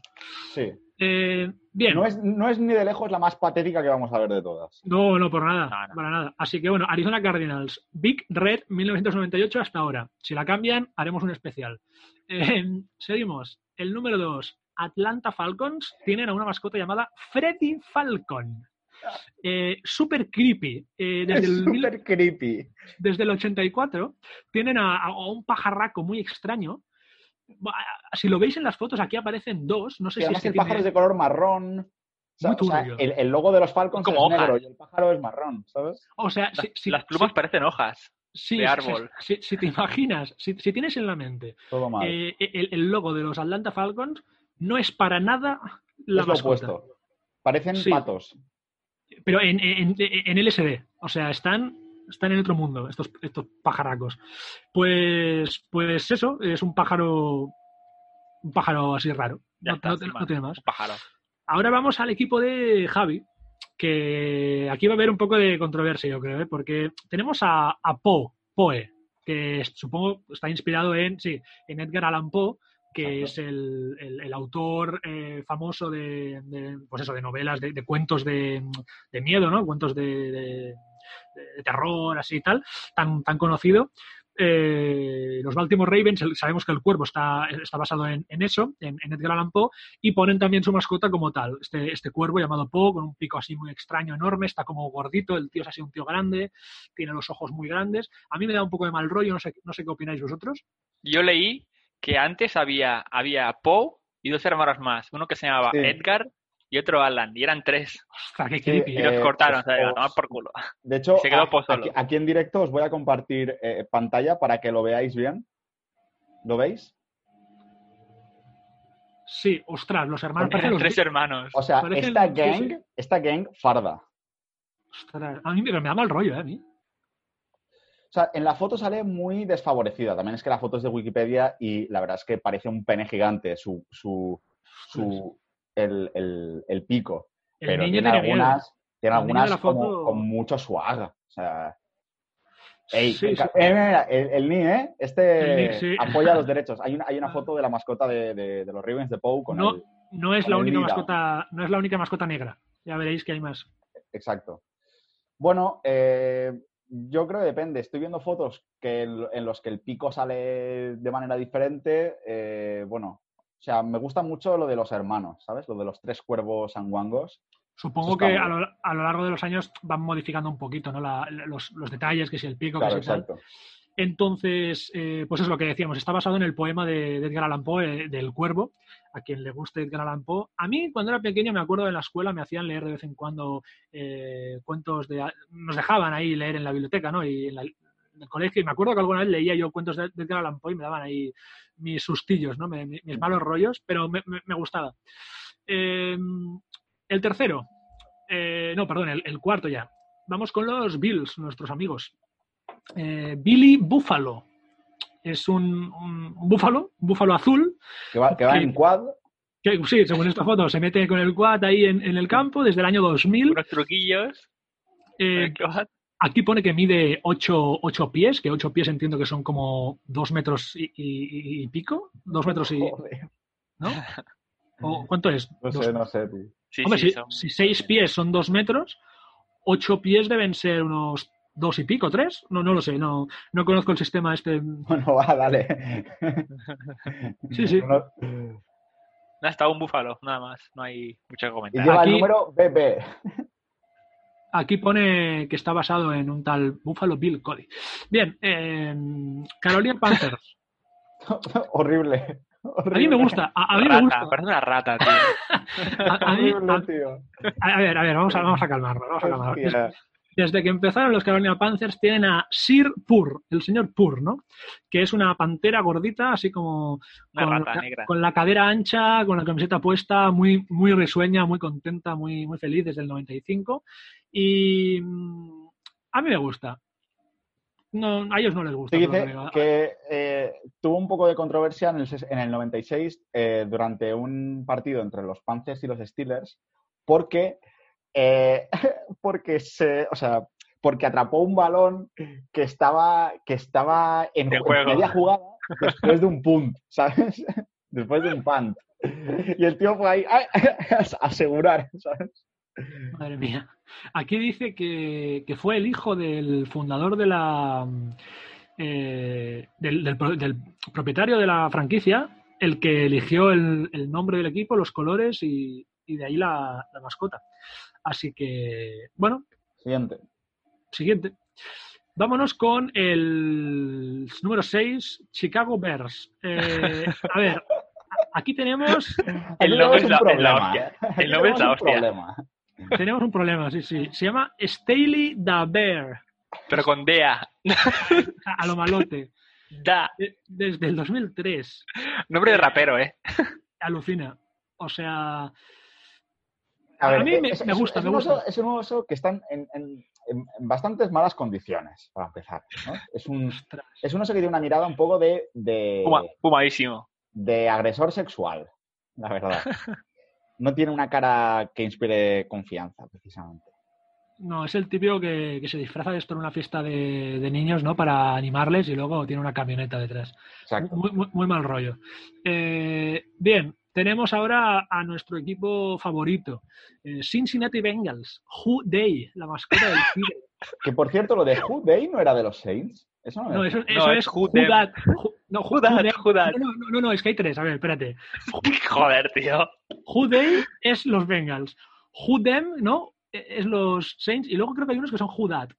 Sí. Eh, bien. No es, no es ni de lejos la más patética que vamos a ver de todas. No, no, por nada, No, no. para nada. Así que bueno, Arizona Cardinals, Big Red 1998 hasta ahora. Si la cambian, haremos un especial. Eh, seguimos. El número 2, Atlanta Falcons, tienen a una mascota llamada Freddy Falcon. Eh, super creepy. Eh, desde, Es el, súper creepy. desde el 84 tienen a, a un pajarraco muy extraño. Si lo veis en las fotos, aquí aparecen dos. No sé si es que el pájaro tiene- es de color marrón. O sea, Muy o sea, turbio. el, el logo de los Falcons Como es negro hojas. y el pájaro es marrón, ¿sabes? O sea, Las, si, si- las plumas si- parecen hojas. sí, de si- árbol. Si, si te imaginas, si, si tienes en la mente Todo mal. eh, el, el logo de los Atlanta Falcons, no es para nada la es lo mascota. opuesto. Parecen Sí. patos. Pero en, en, en LSD. O sea, están, están en otro mundo, estos, estos pajaracos. Pues, pues eso, es un pájaro. Un pájaro así raro. Ya No, está, no- tiene más. Un pájaro. Ahora vamos al equipo de Javi, que aquí va a haber un poco de controversia, yo creo, ¿eh? porque tenemos a, a Poe, Poe, que supongo está inspirado en, sí, en Edgar Allan Poe, que es el, el- el autor eh, famoso de, de, pues eso, de novelas, de, de cuentos de, de miedo, ¿no? Cuentos de, terror, así y tal, tan, tan conocido. Eh, los Baltimore Ravens, sabemos que el cuervo está, está basado en, en eso, en, en Edgar Allan Poe, y ponen también su mascota como tal, este, este cuervo llamado Poe, con un pico así muy extraño, enorme, está como gordito, el tío es así un tío grande, tiene los ojos muy grandes. A mí me da un poco de mal rollo, no sé, no sé qué opináis vosotros. Yo leí que antes había, había Poe y dos hermanos más. Uno que se llamaba Sí. Edgar y otro Alan. Y eran tres. Ostras, qué Sí, creepy. Y ¿eh? los Eh, cortaron. pues, o sea, os- tomad por culo. De hecho, Se quedó a- aquí, aquí en directo os voy a compartir eh, pantalla para que lo veáis bien. ¿Lo veis? Sí, ostras, los hermanos Eran los- tres hermanos. O sea, Parecen- esta gang, sí. esta gang farda. ostras, a mí me, me da mal rollo, ¿eh? A mí. O sea, en la foto sale muy desfavorecida. También es que la foto es de Wikipedia y la verdad es que parece un pene gigante su, su, su el, el- el pico. El Pero niño tiene algunas, tiene algunas como- con mucho swag. O sea, ey, Sí, ca- sí. eh, el, Ni, ¿eh? Este sí. apoya los derechos. Hay una, hay una foto de la mascota de, de- de los Ravens de Poe con No. el... No es Con la única mascota, no es la única mascota negra. Ya veréis que hay más. Exacto. Bueno, eh, yo creo que depende. Estoy viendo fotos que el- en los que el pico sale de manera diferente. eh, bueno, o sea, me gusta mucho lo de los hermanos, ¿sabes? Lo de los tres cuervos sanguangos. Supongo que a lo, a lo largo de los años van modificando un poquito ¿no? La- los, los detalles, que si el pico, Claro, que si tal. Entonces, eh, pues es lo que decíamos, está basado en el poema de, de Edgar Allan Poe, eh, del Cuervo, a quien le guste Edgar Allan Poe. A mí, cuando era pequeño, me acuerdo en la escuela, me hacían leer de vez en cuando eh, cuentos de... Nos dejaban ahí leer en la biblioteca, ¿no? Y en, la- en el colegio, y me acuerdo que alguna vez leía yo cuentos de, de Edgar Allan Poe y me daban ahí mis sustillos, ¿no? Me- mis malos rollos, pero me, me- me gustaba. El tercero, no, perdón, el, el cuarto ya. Vamos con los Bills, nuestros amigos. Eh, Billy Buffalo. Es un, un búfalo, un búfalo azul, Que va, que va Que- en quad. que sí, según esta foto, se mete con el quad ahí en, en el campo desde el año 2000. Unos truquillos. Eh, aquí pone que mide 8, pies, que 8 pies entiendo que son como 2 metros y, y- y pico. 2 metros y... Joder, ¿no? ¿O ¿Cuánto es? no Dos- sé, no sé, tío. Sí, Hombre, sí, si, son- si 6 pies son 2 metros, 8 pies deben ser unos 2 y pico, 3. No, no lo sé, no, no conozco el sistema este. Bueno, va, dale. Sí, sí. No- No, está un búfalo, nada más. No hay mucho que y lleva Aquí- el número BB. Aquí pone que está basado en un tal Buffalo Bill Cody. Bien, eh, Carolina Panthers. Horrible. A mí me gusta, a, a mí me rata, gusta. parece una rata, tío. A, a mí- Horrible, a- tío. a ver, a ver, vamos a, vamos a calmarnos. Vamos a calmarnos. Desde que empezaron los Carolina Panthers tienen a Sir Purr, el señor Purr, ¿no? Que es una pantera gordita, así como con, rata la- negra. con la cadera ancha, con la camiseta puesta, muy, muy risueña, muy contenta, muy, muy feliz desde el 95. Y mm, a mí me gusta. No, a ellos no les gusta. Pero dice que eh, tuvo un poco de controversia en el, en el 96 eh, durante un partido entre los Panthers y los Steelers porque, eh, porque se, o sea, porque atrapó un balón que estaba, que estaba en, juego. media jugada después de un punt, ¿sabes? después de un punt. Y el tío fue ahí a asegurar, ¿sabes? Madre mía. Aquí dice que, que fue el hijo del fundador de la. eh, del, del pro- del propietario de la franquicia el que eligió el, el nombre del equipo, los colores y, y de ahí la, la mascota. Así que, bueno, Siguiente. siguiente. Vámonos con el número 6, Chicago Bears. Eh, a ver, aquí tenemos, El nombre tenemos es la- hostia. El nombre es la hostia. problema. tenemos un problema, sí, sí. Se llama Staley the Bear, Pero con DEA. a, a lo malote. Da. De- Desde el 2003. Nombre de rapero, ¿eh? Alucina. O sea, A, mí me- es, me es- gusta, es me un gusta. oso- es un oso que está en, en- en- en bastantes malas condiciones, para empezar. ¿no? Es, un, es un oso que tiene una mirada un poco de, de, fumadísimo. de agresor sexual, la verdad. No tiene una cara que inspire confianza, precisamente. No, es el típico que, que se disfraza de esto en una fiesta de, de niños, ¿no? Para animarles y luego tiene una camioneta detrás. Exacto. Muy, muy- muy mal rollo. Eh, bien, tenemos ahora a nuestro equipo favorito, eh, Cincinnati Bengals, Who Day, la mascota del Tigre. Que por cierto, lo de Who Day no era de los Saints. Eso no, No, es. eso, No, eso es es Who. Who- no, Who Day- Who Dat. No, no, no, no, es que hay tres. A ver, espérate. Joder, tío. Who Day es los Bengals. Who Them, ¿no? E- Es los Saints. Y luego creo que hay unos que son Who Dat.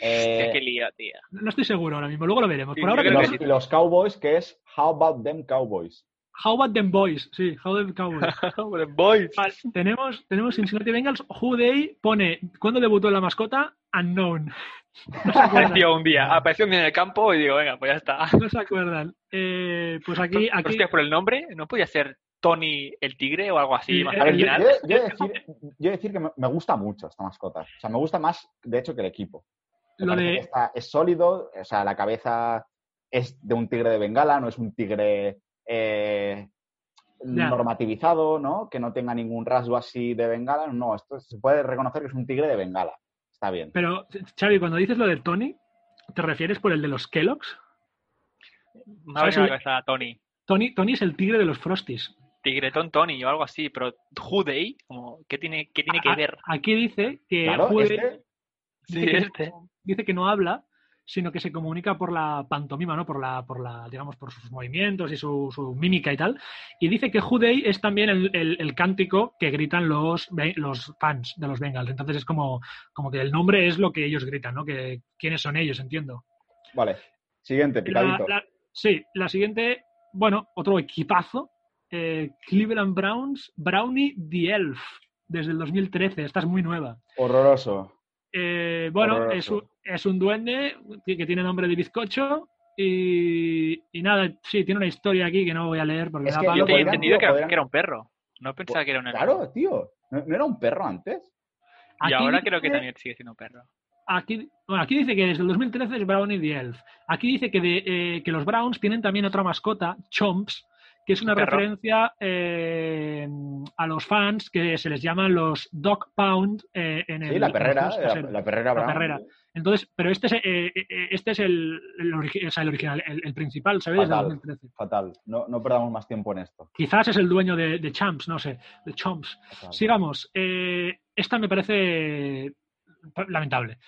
Eh, Qué lío, tío. No estoy seguro ahora mismo. Luego lo veremos. Sí, Por ahora que los, los Cowboys, que es How About Them Cowboys. How about them boys? Sí, how about them cowboys. Hombre, Boys. Vale, tenemos, tenemos Cincinnati Bengals. Who Day pone, ¿cuándo debutó la mascota? Unknown. No se. Apareció un día. Apareció un día en el campo y digo, venga, pues ya está. No se acuerdan. Eh, pues aquí, aquí Hostia, por el nombre, ¿no podía ser Tony el tigre o algo así Sí, más eh, ver, yo, original? yo- yo he de decir, yo que me, gusta mucho esta mascota. O sea, me gusta más, de hecho, que el equipo. Me lo de, que está- es sólido, o sea, la cabeza es de un tigre de Bengala, no es un tigre eh, normativizado, ¿no? Que no tenga ningún rasgo así de Bengala. No, esto se puede reconocer que es un tigre de Bengala. Está bien. Pero, Xavi, cuando dices lo de Tony, ¿te refieres por el de los Kellogg's? Me ha venido a Tony. Tony, Tony es el tigre de los Frosties. Tigretón Tony o algo así, pero Who Day, como, ¿qué tiene, qué tiene que ver? Aquí dice que Claro, este, Sí, dice, que, este. dice que no habla, sino que se comunica por la pantomima, ¿no? Por la, por la, digamos, por sus movimientos y su, su mímica y tal. Y dice que Day es también el, el- el cántico que gritan los, los fans de los Bengals. Entonces es como, como que el nombre es lo que ellos gritan, ¿no? Que quiénes son ellos, entiendo. Vale. Siguiente, La- picadito. la- sí, la siguiente, bueno, otro equipazo. eh, Cleveland Browns, Brownie the Elf, desde el 2013. Esta es muy nueva. Horroroso. Eh, bueno, es un, es un duende que tiene nombre de bizcocho y, y nada, sí, tiene una historia aquí que no voy a leer porque Es que Yo tenía entendido que, era un perro. No pensaba que era un elfo. Claro, tío. ¿No, no era un perro antes? Y ahora dice- creo que también sigue siendo un perro. Aquí, bueno, aquí dice que desde el 2013 es Brownie the Elf. Aquí dice que, de, eh, que los Browns tienen también otra mascota, Chomps, que es una perro. referencia eh, a los fans que se les llaman los Dog Pound eh, en el Sí, la en perrera. La, perrera La Brown. perrera. Entonces, pero este es, eh, este es el, el, origi- o sea, el original, el, principal, ¿sabes? Desde Fatal. 2013. Fatal. No, no perdamos más tiempo en esto. Quizás es el dueño de, de Champs, no sé, de Chomps. Fatal. Sigamos. Esta me parece lamentable.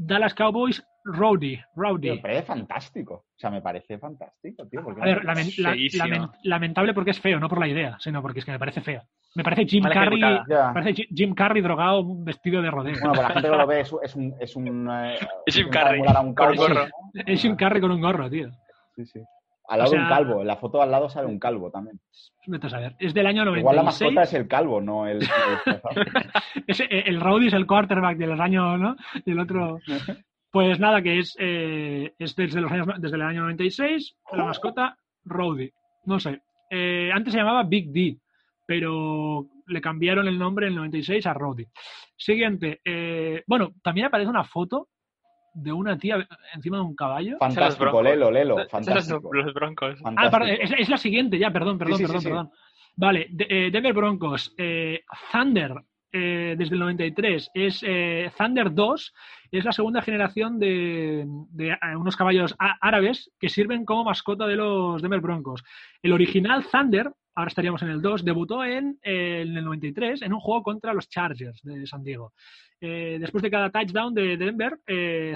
Dallas Cowboys, Rowdy. Rowdy. Me parece fantástico. O sea, me parece fantástico, tío. porque A ver, lamen- la- lamen- lamentable porque es feo, no por la idea, sino porque es que me parece fea. Me parece Jim Carrey, Ya. parece Ji- Jim Carrey drogado vestido de rodeo. Bueno, para la gente que lo ve, es, es un. Es un eh, Es Jim Carrey, un con un gorro. Es Jim Carrey con un gorro, tío. Sí, sí. Al lado O de un calvo. En la foto al lado sale un calvo también. Vete a saber. Es del año Igual la 96. mascota es el calvo, no el. el- eh, el Rowdy es el quarterback del año, ¿no? Y el otro. Pues nada, que es, eh, es desde, los años, desde el año 96, la mascota Rowdy. No sé. Eh, antes se llamaba Big D, pero le cambiaron el nombre en el 96 a Rowdy. Siguiente. eh, bueno, también aparece una foto de una tía encima de un caballo. fantástico. Lelo, Lelo. Fantástico. los broncos. Ah, perdón, es, es la siguiente, ya, perdón, perdón, Sí, sí, perdón, sí, sí. perdón. Vale, de- eh, Denver Broncos, eh, Thunder, eh, desde el 93 es eh, Thunder 2, es la segunda generación de, de, eh, unos caballos árabes que sirven como mascota de los Denver Broncos. El original Thunder, ahora estaríamos en el 2, debutó en, eh, en el 93 en un juego contra los Chargers de San Diego. Después de cada touchdown de Denver,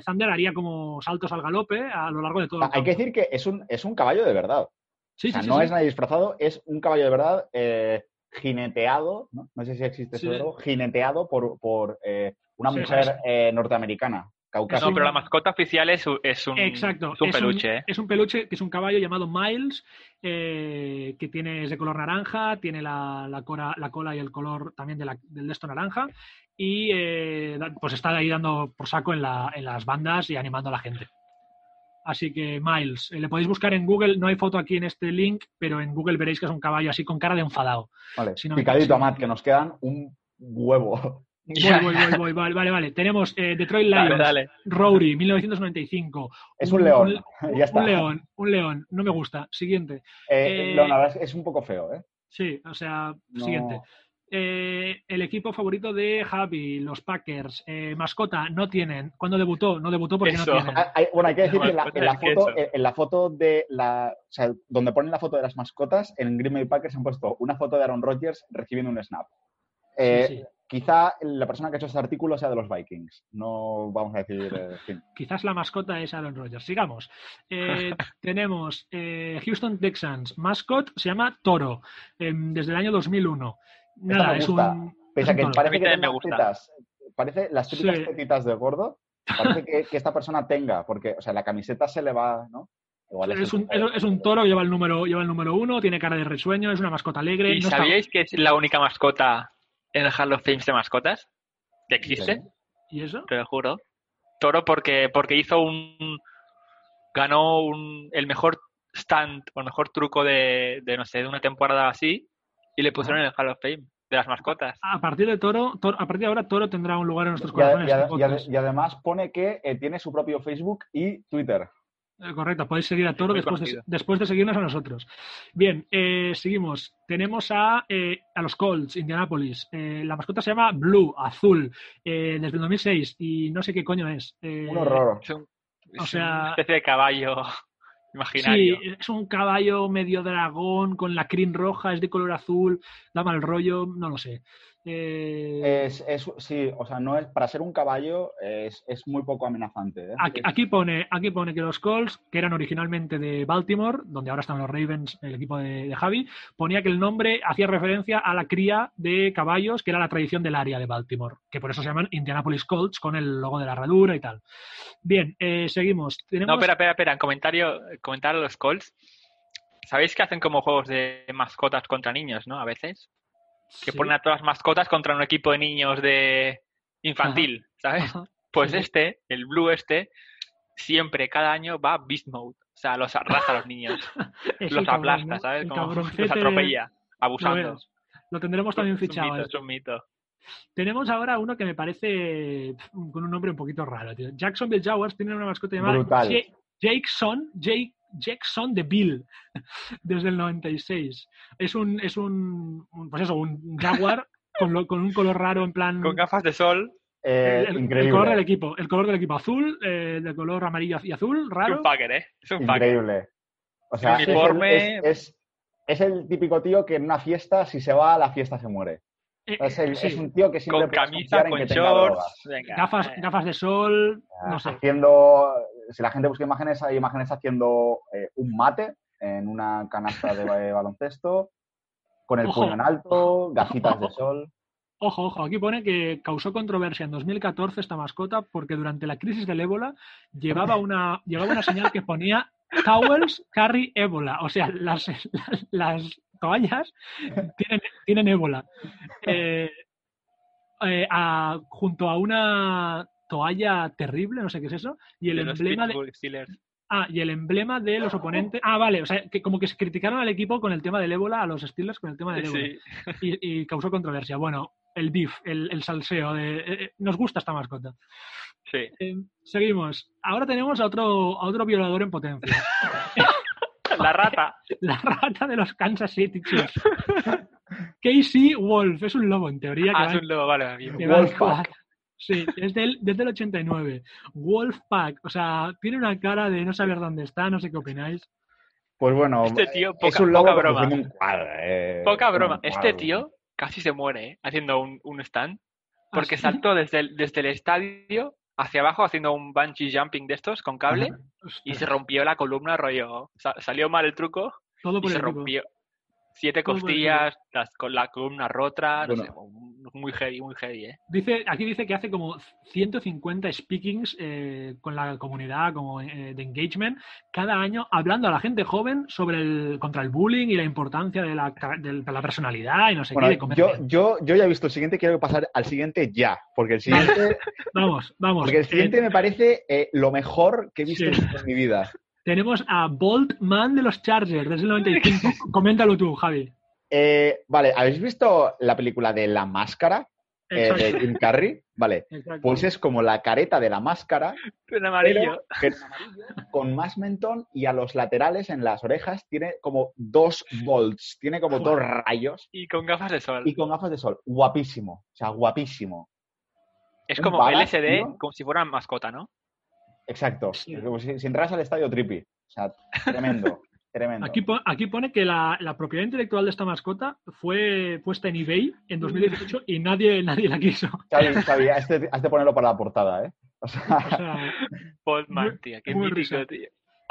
Thunder haría como saltos al galope a lo largo de todo el Hay que decir que es un, es un caballo de verdad. Sí, o sea, sí, no sí. es nadie disfrazado, es un caballo de verdad jineteado, ¿no? No sé si existe ese Sí. verbo, jineteado por, por eh, una Sí, mujer sí. eh, norteamericana, caucásica. No, pero la mascota oficial es, un- es un, Exacto. es un es peluche, ¿eh? Es un peluche que es un caballo llamado Miles, eh, que tiene, es de color naranja, tiene la, la cora- la cola y el color también de la- del de esto naranja, y eh, pues está ahí dando por saco en, la- en las bandas y animando a la gente. Así que Miles, eh, le podéis buscar en Google, no hay foto aquí en este link, pero en Google veréis que es un caballo así con cara de enfadado. Vale, si no me- picadito a Matt, que nos quedan un huevo. Voy, voy, voy, voy, vale, vale, vale. Tenemos eh, Detroit dale, Lions, dale. Rory, 1995. Es un león, Un, ya está. un león, un león. No me gusta. Siguiente. Eh, Eh, no, la verdad es que es un poco feo, ¿eh? Sí, o sea, No- siguiente. Eh, el equipo favorito de Javi, los Packers. Eh, mascota, no tienen. ¿Cuándo debutó? No debutó porque Eso. no tienen. Ah, hay- bueno, hay que decir No, que en la, mascota en la es foto, en la foto de la, o sea, donde ponen la foto de las mascotas, en Green Bay Packers han puesto una foto de Aaron Rodgers recibiendo un snap. Eh, sí. Quizá la persona que ha hecho este artículo sea de los Vikings. No vamos a decir. eh, fin. Quizás la mascota es Aaron Rodgers. Sigamos. Eh, tenemos eh, Houston Texans. Mascot se llama Toro, em, desde el año 2001. Nada, me es gusta. un. Pese es a un que toro. parece A que me gusta. tetas, parece las típicas Sí. tetitas de gordo, parece que, que esta persona tenga, porque, o sea, la camiseta se le va, ¿no? Igual Es un, tipo es, de- es un toro, lleva el número, lleva el número uno, tiene cara de risueño, es una mascota alegre. ¿Y no está- sabíais que es la única mascota en el Hall of Fame de mascotas que existe? ¿Y eso? Te lo juro. Toro porque, porque hizo un... Ganó un, el mejor stand o el mejor truco de, de, no sé, de una temporada así y le pusieron en el Hall of Fame de las mascotas. A partir de Toro, Toro- a partir de ahora Toro tendrá un lugar en nuestros Y, corazones. y además pone que eh, tiene su propio Facebook y Twitter. Eh, Correcto, podéis seguir a Toro después de, después de seguirnos a nosotros. Bien, eh, seguimos. Tenemos a, eh, a los Colts, Indianapolis. Eh, la mascota se llama Blue, azul, eh, desde el 2006 y no sé qué coño es. Eh, Un horror. Es, un- o sea- una especie de caballo Sí, imaginario. es un caballo medio dragón con la crin roja, es de color azul, da mal rollo, no lo sé. Eh, Es, es- sí, o sea, no es, para ser un caballo es, es muy poco amenazante. ¿eh? Aquí, aquí pone, aquí pone que los Colts, que eran originalmente de Baltimore, donde ahora están los Ravens, el equipo de, de Javi, ponía que el nombre hacía referencia a la cría de caballos, que era la tradición del área de Baltimore, que por eso se llaman Indianapolis Colts, con el logo de la herradura y tal. Bien, eh, seguimos. Tenemos... No, espera, espera, espera. En comentario, comentar a los Colts. ¿Sabéis que hacen como juegos de mascotas contra niños, no? A veces. Que Sí. ponen a todas las mascotas contra un equipo de niños de infantil, ¿sabes? Ajá. Pues sí. este, el Blue este, siempre, cada año va Beast Mode. O sea, los arrasa a los niños. Los cabrón, aplasta, ¿no? ¿sabes? Como los atropella, lo abusando. Lo tendremos también Es un fichado. mito, es un mito. Tenemos ahora uno que me parece con un nombre un poquito raro. Tío. Jacksonville Jaguars tienen una mascota llamada Brutal. Ja- Jakeson, Jake, Jackson de Bill, desde el 96. Es un, es un, un- pues eso, un jaguar con, lo- con un color raro en plan... Con gafas de sol, eh, el, el increíble. color del equipo, el color del equipo azul, eh, de color amarillo y azul, es raro. un fucker, ¿eh? Es un. Increíble. O sea, es el, Uniforme. es- es- es el típico tío que en una fiesta, si se va, la fiesta se muere. Eh, Es, el- sí, es un tío que siempre Con camisa, con shorts. Venga, gafas, eh. gafas de sol, no sé. Haciendo, si la gente busca imágenes, hay imágenes haciendo eh, un mate en una canasta de ba- baloncesto, con el Ojo. puño en alto, gafitas de sol. Ojo, ojo, aquí pone que causó controversia en 2014 esta mascota porque durante la crisis del ébola llevaba una, llevaba una señal que ponía Towels carry ébola. O sea, las, las, las toallas tienen, tienen ébola. Eh, eh, a- junto a una toalla terrible, no sé qué es eso, y el De emblema de, Steelers. Ah, y el emblema de los oponentes. Ah, vale, o sea, que como que se criticaron al equipo con el tema del ébola, a los Steelers con el tema del ébola. Sí. Y, y causó controversia. Bueno, el beef, el, el salseo. De, eh, eh, nos gusta esta mascota. Sí. Eh, seguimos. Ahora tenemos a otro, a otro violador en potencia. La rata. La rata de los Kansas City Chiefs. Casey Wolf, es un lobo en teoría. Que Ah, va es un lobo, vale. que va Wolfpack. quad. Sí, es del, desde el 89. Wolfpack, o sea, tiene una cara de no saber dónde está, no sé qué opináis. Pues bueno, Este tío, es poca, un lobo poca broma. haciendo un cuadro. eh, Poca broma. un Este tío casi se muere, ¿eh? Haciendo un, un stand. Porque ¿Ah, sí? saltó desde el, desde el estadio hacia abajo haciendo un bungee jumping de estos con cable y se rompió la columna, rollo. sa- salió mal el truco Todo y por se el rompió. Siete costillas, las- con la columna rota, no Bueno. sé, un- muy heavy, muy heavy, ¿eh? Dice, aquí dice que hace como 150 speakings eh, con la comunidad como eh, de engagement cada año hablando a la gente joven sobre el contra el bullying y la importancia de la, de la personalidad y no sé Bueno, qué. de comer yo, yo, yo ya he visto el siguiente, quiero pasar al siguiente ya, porque el siguiente, Vamos, vamos. porque el Eh, siguiente me parece eh, lo mejor que he visto Sí. en mi vida. Tenemos a Bolt Man de los Chargers desde el 95. Coméntalo tú, Javi. Eh, vale, ¿habéis visto la película de La Máscara eh, de Jim Carrey? Vale, exacto. pues es como la careta de la máscara, En amarillo. pero que- con más mentón y a los laterales en las orejas tiene como dos bolts, tiene como dos rayos Y con gafas de sol. y con gafas de sol. Guapísimo, o sea, guapísimo. Es un como LSD, tío. como si fuera mascota, ¿no? Exacto. Sí. Como si, si entras al estadio Trippy. O sea, tremendo, tremendo. Aquí, po- aquí pone que la, la propiedad intelectual de esta mascota fue puesta en eBay en 2018 y nadie, nadie la quiso. Xavi, Xavi, has de, has de ponerlo para la portada, ¿eh? O sea, sea, qué muy mítico, tío.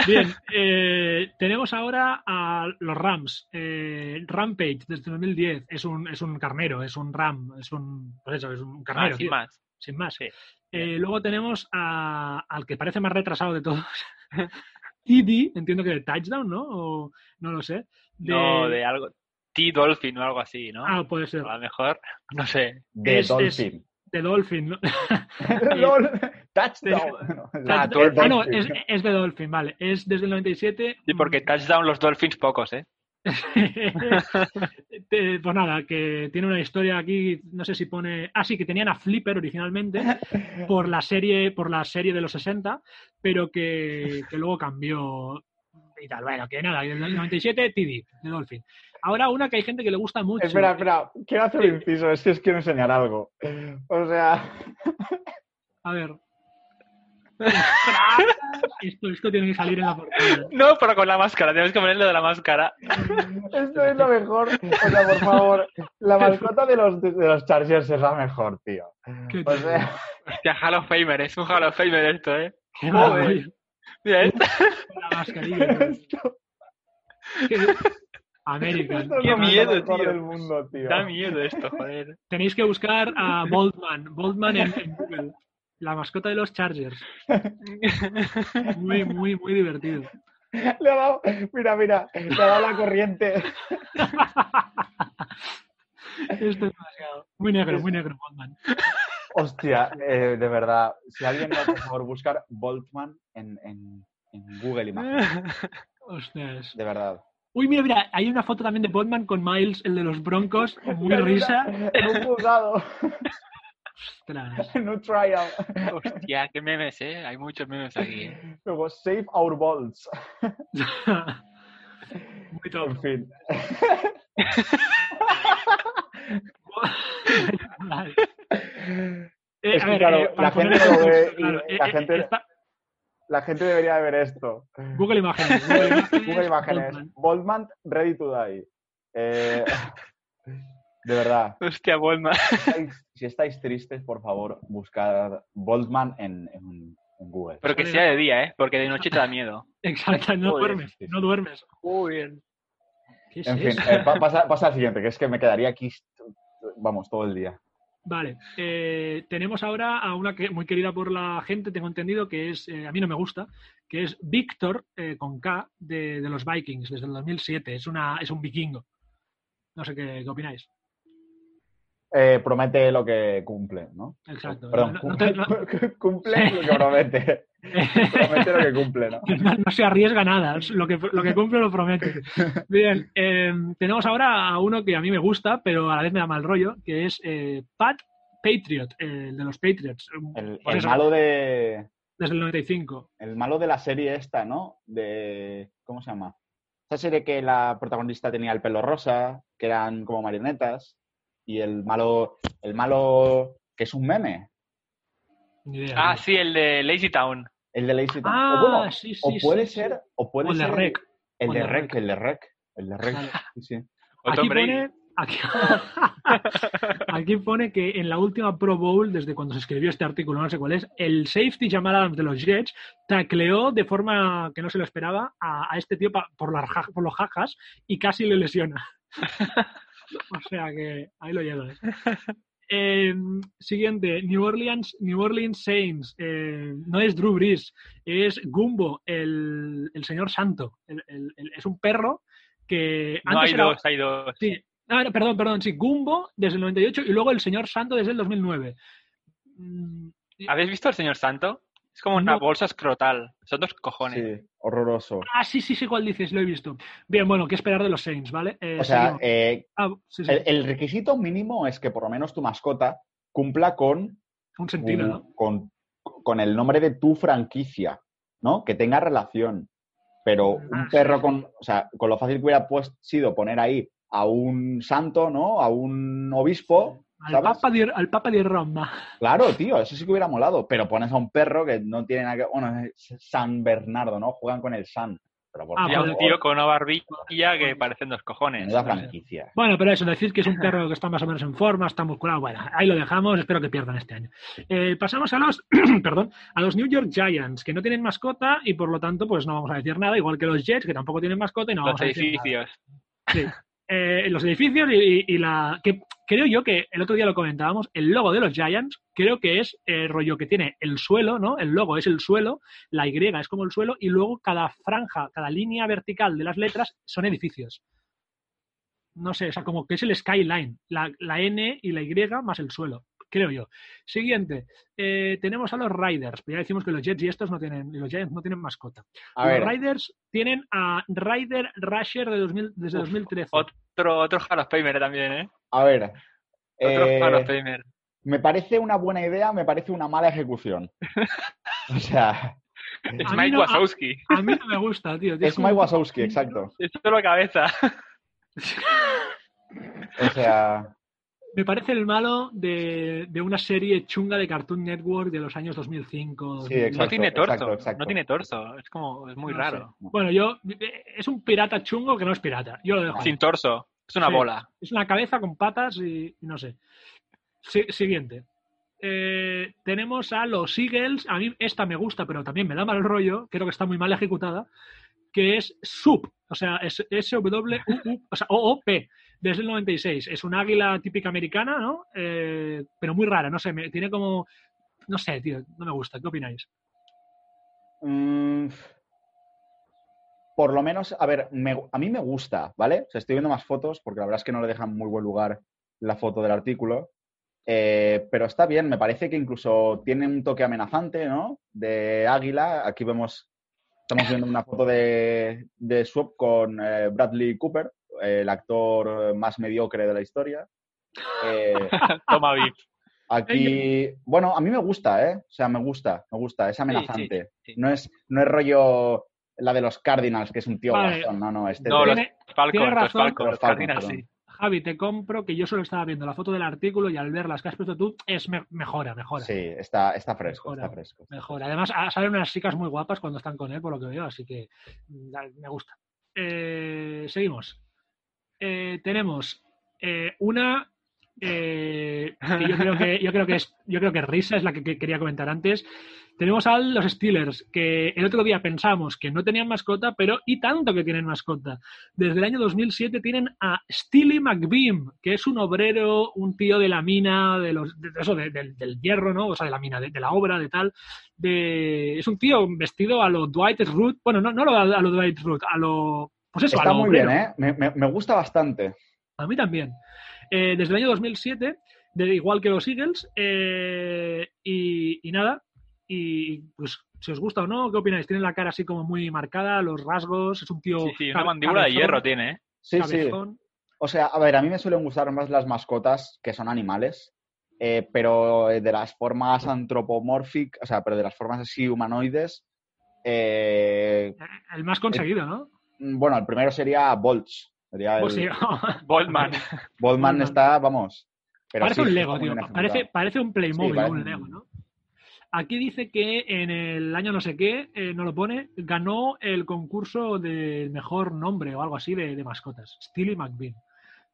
Bien, eh, tenemos ahora a los Rams. Eh, Rampage desde 2010 es un, es un carnero, es un ram, es un, pues eso, es un Ah, carnero, sin tío, más. sin más. Sí. Eh, luego tenemos a- al que parece más retrasado de todos, TD, entiendo que de touchdown, ¿no? O, no lo sé. De- No, de algo. T-Dolphin o algo así, ¿no? Ah, puede ser. A lo mejor, no sé. de Es- Dolphin. De Dolphin, ¿no? LOL, touchdown. Ah, ah, no, es, es de Dolphin, vale. Es desde el 97. Sí, porque touchdown los Dolphins pocos, ¿eh? Pues nada, que tiene una historia aquí, no sé si pone. Ah, sí, que tenían a Flipper originalmente por la serie, por la serie de los 60, pero que, que luego cambió y tal. Bueno, que nada, en el 97 TD, de Dolphin. Ahora una que hay gente que le gusta mucho. Espera, espera, quiero hacer un inciso, es que os quiero enseñar algo. O sea, A ver. Esto, esto tiene que salir en la portada. No, pero con la máscara, tenemos que ponerlo de la máscara. esto es lo mejor. O sea, por favor, la mascota de los, de los Chargers es la mejor, tío. Qué O sea, Hostia, Hall of Famer, es un Hall of Famer esto, ¿eh? Qué joder. Mira esto. con la mascarilla. esto, Qué- es miedo, tío. del mundo, tío. Da miedo esto, joder. Tenéis que buscar a Boltman. Boltman en, en Google. La mascota de los Chargers. Muy, muy, muy divertido. Le ha dado, mira, mira, le ha dado la corriente. Esto es demasiado. Muy negro, muy negro, Boltman. Hostia, eh, de verdad, si alguien no, por favor, buscar Boltman en, en, en Google Imagen, Ostras. de verdad. Uy, mira, mira, hay una foto también de Boltman con Miles, el de los Broncos. Muy risa. En un pulgado, Ostras. en un. Hostia, qué memes, ¿eh? Hay muchos memes aquí, ¿eh? Luego, save our balls. Muy top. En fin. Vale. Eh, Es a que, ver, claro, eh, para la poner gente en lo ve claro, la eh, eh, gente- La gente debería de ver esto. Google Imágenes. Google Imágenes. Google Imágenes. Boltman. Boltman, ready to die. Eh, de verdad. Hostia, Boltman. Si estáis- tristes, por favor, buscad Boltman en, en- en Google. Pero que sea de día, ¿eh? Porque de noche te da miedo. Exacto, no Joder, duermes, sí, sí. no duermes. Muy bien. ¿Qué es En fin, eh, pa- pasa, pasa al siguiente, que es que me quedaría aquí, vamos, todo el día. Vale, eh, tenemos ahora a una que muy querida por la gente, tengo entendido, que es, eh, a mí no me gusta, que es Víctor eh, con K de, de los Vikings desde el 2007. Es, una, es un vikingo. No sé qué, qué opináis. Eh, promete lo que cumple, ¿no? Exacto. Perdón, No- no te- no- cumple lo que promete. Promete lo que cumple, ¿no? no, se arriesga nada, lo que, lo que cumple lo promete. Bien, eh, tenemos ahora a uno que a mí me gusta, pero a la vez me da mal rollo, que es eh, Pat Patriot, el de los Patriots. El, eso, malo de, Desde el 95. el malo de la serie esta, ¿no? De, ¿cómo se llama? Esa serie que la protagonista tenía el pelo rosa, que eran como marionetas, y el malo, el malo que es un meme. Ah, sí, el de Lazy Town. el de Lazy Town. Ah, o, bueno, sí, sí, o puede sí, ser, sí. o puede O el de ser Rec. el, de el de Rec, Rec. el de Rec, el de Rec. Sí, Aquí pone, aquí, aquí pone que en la última Pro Bowl, desde cuando se escribió este artículo, no sé cuál es, el safety Jamal Adams de los Jets tacleó de forma que no se lo esperaba a, a este tío pa- por, las ja- por los jajas y casi le lesiona. o sea que ahí lo llevas. Eh, siguiente, New Orleans, New Orleans Saints. Eh, no es Drew Brees, es Gumbo, el, el señor santo. El- el- el- es un perro que No, antes hay era- dos, hay dos. Sí. Ah, no, perdón, perdón, sí. Gumbo desde el 98 y luego el señor Santo desde el 2009. Mm, ¿Habéis visto al señor Santo? Es como una No. bolsa escrotal. Son dos cojones. Sí, horroroso. Ah, sí, sí, sí, cuál dices, lo he visto. Bien, bueno, ¿qué esperar de los Saints, vale? Eh, O sea, eh, Ah, sí, sí, el, el requisito mínimo es que por lo menos tu mascota cumpla con, un sentido, ¿no? con, con el nombre de tu franquicia, ¿no? Que tenga relación. Pero Ah, un perro sí. con, o sea, con lo fácil que hubiera pues, sido poner ahí a un santo, ¿no? A un obispo, Al. Papa, de, al Papa de Roma. Claro, tío, eso sí que hubiera molado. Pero pones a un perro que no tiene nada que... Bueno, es San Bernardo, ¿no? Juegan con el San. Pero por Ah, Y a un tío con una barbilla que parecen dos cojones. menuda franquicia. Bueno, pero eso, decir que es un perro que está más o menos en forma, está musculado. Bueno, ahí lo dejamos, espero que pierdan este año. Eh, pasamos a los, perdón, a los New York Giants, que no tienen mascota y por lo tanto, pues no vamos a decir nada, igual que los Jets, que tampoco tienen mascota y no Los vamos a decir nada. edificios. Sí. Eh, los edificios y, la. que creo yo que el otro día lo comentábamos, el logo de los Giants, creo que es el rollo que tiene el suelo, ¿no? El logo es el suelo, la Y es como el suelo, y luego cada franja, cada línea vertical de las letras son edificios. No sé, o sea, como que es el skyline, la, la N y la Y más el suelo, creo yo. Siguiente, eh, tenemos a los Riders. Ya decimos que los Jets y estos no tienen, y los Giants no tienen mascota. A los ver, Riders tienen a Ryder Rusher de 2000 desde Uf, 2013. Otro, otro Hall of Famer también, ¿eh? a ver. Otro eh, Hall of Famer. me parece una buena idea, me parece una mala ejecución. o sea, Es Mike no- a- Wazowski. A mí no me gusta, tío. es Mike Wazowski, exacto. Es solo cabeza. O sea, Me parece el malo de, de una serie chunga de Cartoon Network de los años 2005. Sí, 2000. exacto. no tiene torso. exacto, exacto. No tiene torso. Es como, es muy No raro. Bueno, yo. Es un pirata chungo que no es pirata. Yo lo dejo. ahí. Sin torso. Es una Sí. bola. Es una cabeza con patas y, y no sé. Si- siguiente. Eh, tenemos a los Eagles. A mí esta me gusta, pero también me da mal rollo. Creo que está muy mal ejecutada. Que es SUP. O sea, es S-W-U-U. O sea, O-O-P. Desde el 96. Es un águila típica americana, ¿no? Eh, pero muy rara. No sé, me, tiene como. No sé, tío. No me gusta. ¿Qué opináis? mm, por lo menos, a ver, a mí me gusta, ¿vale? O sea, estoy viendo más fotos porque la verdad es que no le dejan muy buen lugar la foto del artículo. Eh, pero está bien, me parece que incluso tiene un toque amenazante, ¿no? De águila. Aquí vemos, estamos viendo una foto de, de Swap con eh, Bradley Cooper, el actor más mediocre de la historia. Eh, Toma VIP. Aquí, bueno, a mí me gusta, ¿eh? O sea, me gusta, me gusta, es amenazante. sí. No, es, no es rollo la de los Cardinals, que es un tío Vale. no, no, este No, los Falcons, tiene los razón. Falcons, Los Cardinals, perdón. sí. Javi, te compro que yo solo estaba viendo la foto del artículo y al ver las que has puesto tú, es me- mejora, mejora. Sí, está, está fresco, Mejora. está fresco. Mejor. Además, salen unas chicas muy guapas cuando están con él, por lo que veo, así que mm, me gusta. Eh, seguimos. Eh, tenemos eh, una eh, que yo creo que yo creo que es yo creo que risa es la que, que quería comentar antes. Tenemos a los Steelers que el otro día pensamos que no tenían mascota, pero y tanto que tienen mascota. Desde el año 2007 tienen a Steely McBeam, que es un obrero, un tío de la mina, de los de eso de- del- del hierro, ¿no? O sea, de la mina, de, de la obra, de tal de es un tío vestido a lo Dwight Schrute, bueno, no, no lo- a lo Dwight Schrute, a lo pues eso, Está muy obrero. bien, ¿eh? Me, me- me gusta bastante. A mí también. Eh, desde el año 2007, de, igual que los Eagles, eh, y, y nada, y pues si os gusta o no, ¿qué opináis? Tiene la cara así como muy marcada, los rasgos, es un tío... Sí, sí, una mandíbula de hierro tiene, ¿eh? Sí, sí. O sea, a ver, a mí me suelen gustar más las mascotas que son animales, eh, pero de las formas antropomórficas, o sea, pero de las formas así humanoides, eh, El más conseguido, ¿no? Bueno, el primero sería Bolts, Sería el... Pues sí, Boldman. Boldman Boldman. está, vamos. pero parece sí, un Lego, tío. Parece, parece un Playmobil, Sí, parece un Lego, ¿no? Aquí dice que en el año no sé qué, eh, no lo pone, ganó el concurso del mejor nombre o algo así de, de mascotas. Steely McBean.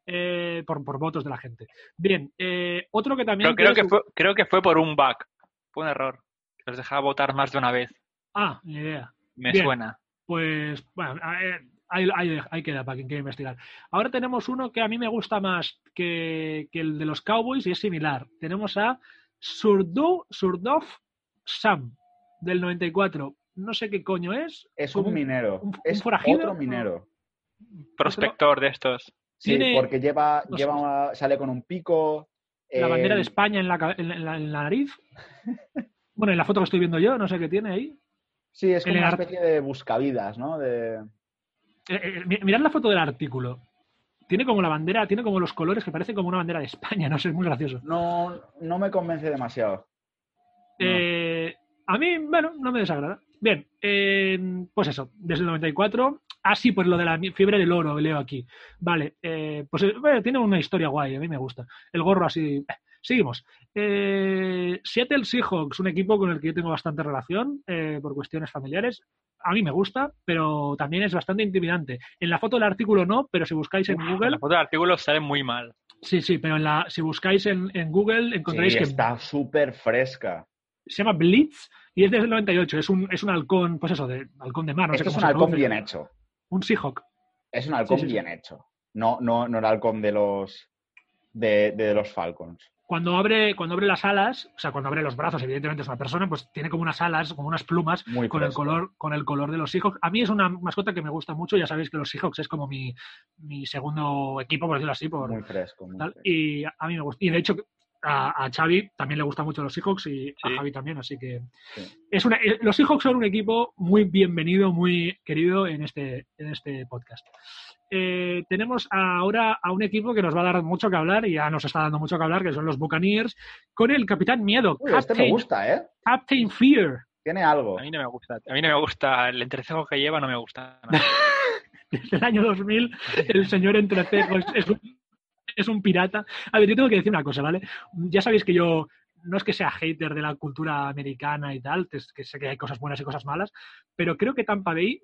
Eh, por, por votos de la gente. Bien, eh, otro que también. Pero creo quiero que, su- fue, creo que fue por un bug. Fue un error. Los dejaba votar más de una vez. Ah, ni idea. Me Bien. suena. Pues, bueno, eh, ahí, ahí- ahí queda para quien quiera investigar. Ahora tenemos uno que a mí me gusta más que, que el de los Cowboys y es similar. Tenemos a Surdu, Surdov Sam, del 94. No sé qué coño es. Es un minero. un- un es forajido, otro ¿no? minero. Prospector de estos. Sí, Tiene- porque lleva, no lleva, sale con un pico. La eh, bandera de España en la, ca- en la- en la- en la nariz. Bueno, en la foto que estoy viendo yo, no sé qué tiene ahí. Sí, es como una especie de buscavidas, ¿no? De... Eh, eh, mi- mirad la foto del artículo. Tiene como la bandera, tiene como los colores que parece como una bandera de España, no sé, es muy gracioso. No, no me convence demasiado. No. Eh, a mí, bueno, no me desagrada. Bien, eh, pues eso, desde el 94. Ah, sí, pues lo de la fiebre del oro, leo aquí. Vale, pues bueno, tiene una historia guay, a mí me gusta. El gorro así. Seguimos. Eh, Seattle Seahawks, un equipo con el que yo tengo bastante relación eh, por cuestiones familiares. A mí me gusta, pero también es bastante intimidante. En la foto del artículo no, pero si buscáis en En Google, la foto del artículo sale muy mal. sí, sí, pero en la, si buscáis en, en Google encontraréis Sí, que está súper fresca. se llama Blitz y es desde el 98. Es un, es un halcón, pues eso, de halcón de mar. No sé es cómo un se halcón bien hecho. Un Seahawk. Es un halcón Sí, sí, sí. bien hecho. No, no, no el halcón de los de, de los Falcons. Cuando abre, cuando abre las alas, o sea, cuando abre los brazos, evidentemente es una persona, pues tiene como unas alas, como unas plumas Muy con el color, con el color de los Seahawks. A mí es una mascota que me gusta mucho. Ya sabéis que los Seahawks es como mi, mi segundo equipo, por decirlo así, por, Muy fresco. muy tal, fresco. y a mí me gusta. Y de hecho, a, a Xavi también le gustan mucho los Seahawks y a. Javi también, así que Sí. es una, eh, los Seahawks son un equipo muy bienvenido, muy querido en este, en este podcast. Eh, tenemos ahora a un equipo que nos va a dar mucho que hablar y ya nos está dando mucho que hablar, que son los Buccaneers, con el capitán Miedo, Uy, este me Captain, gusta, ¿eh? Captain Fear. Tiene algo. A mí no me gusta. A mí no me gusta. El entrecejo que lleva no me gusta. nada. Desde el año 2000, el señor Entrecejo es, es un, es un pirata. A ver, yo tengo que decir una cosa, ¿vale? Ya sabéis que yo no es que sea hater de la cultura americana y tal, que sé que hay cosas buenas y cosas malas, pero creo que Tampa Bay,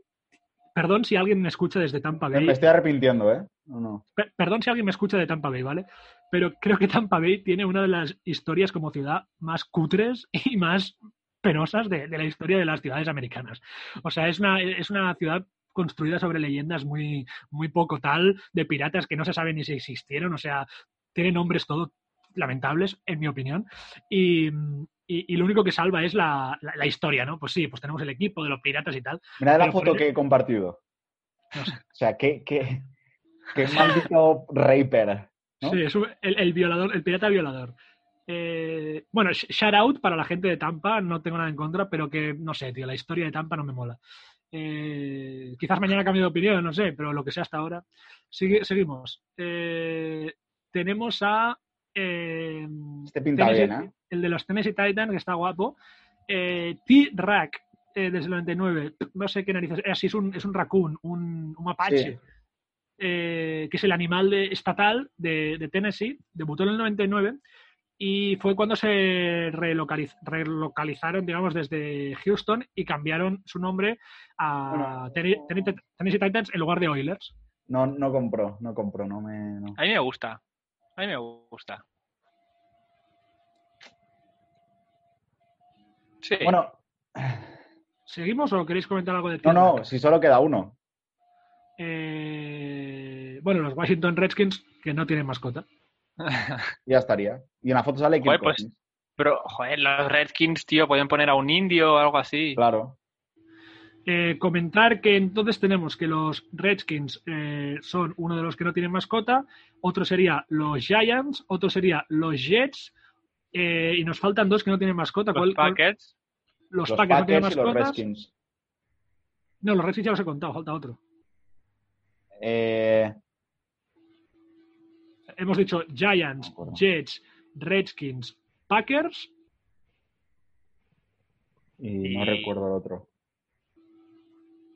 perdón si alguien me escucha desde Tampa Bay, Me estoy arrepintiendo, ¿eh? No, no. Per- perdón si alguien me escucha de Tampa Bay, ¿vale? Pero creo que Tampa Bay tiene una de las historias como ciudad más cutres y más penosas de, de la historia de las ciudades americanas. O sea, es una, es una ciudad construida sobre leyendas muy, muy poco tal, de piratas que no se sabe ni si existieron, o sea, tiene nombres todo lamentables, en mi opinión, y, y- y lo único que salva es la, la- la historia, ¿no? Pues sí, pues tenemos el equipo de los piratas y tal. Mira la foto que he compartido. No sé. O sea, qué, qué, qué maldito raper. ¿no? Sí, es un- el, el violador, el pirata violador. Eh, bueno, sh- shout out para la gente de Tampa, no tengo nada en contra, pero que no sé, tío, la historia de Tampa no me mola. Eh, quizás mañana cambie de opinión, no sé, pero lo que sea hasta ahora. Sigue- seguimos. Eh, tenemos a. eh, Este pinta Tennessee- bien, ¿eh? El de los Tennessee Titans, que está guapo. Eh, T-Rack, eh, desde el 99. No sé qué narices. Es, así, es, un, es un raccoon, un, un mapache. Sí. eh, que es el animal de- estatal de, de Tennessee. Debutó en el 99 y fue cuando se relocaliz- relocalizaron, digamos, desde Houston y cambiaron su nombre a Bueno. Tennessee Titans en lugar de Oilers. No, no compró, no compró, no me. no. A mí me gusta. A mí me gusta. Sí. Bueno, ¿Seguimos o queréis comentar algo de no, T-Rack? no, si solo queda uno. Eh, bueno, los Washington Redskins que no tienen mascota. Ya estaría. Y en la foto sale Joder, pues-. Pero, joder, los Redskins, tío, pueden poner a un indio o algo así. Claro. Eh, comentar que entonces tenemos que los Redskins eh, son uno de los que no tienen mascota, otro sería los Giants, otro sería los Jets, eh, y nos faltan dos que no tienen mascota. Los ¿Cuál- cuál- Packers. los Los Packers no tienen y los mascotas. Redskins. No, los Redskins ya los he contado, falta otro. Eh, Hemos dicho Giants. Jets, Redskins, Packers. y no Y- recuerdo el otro.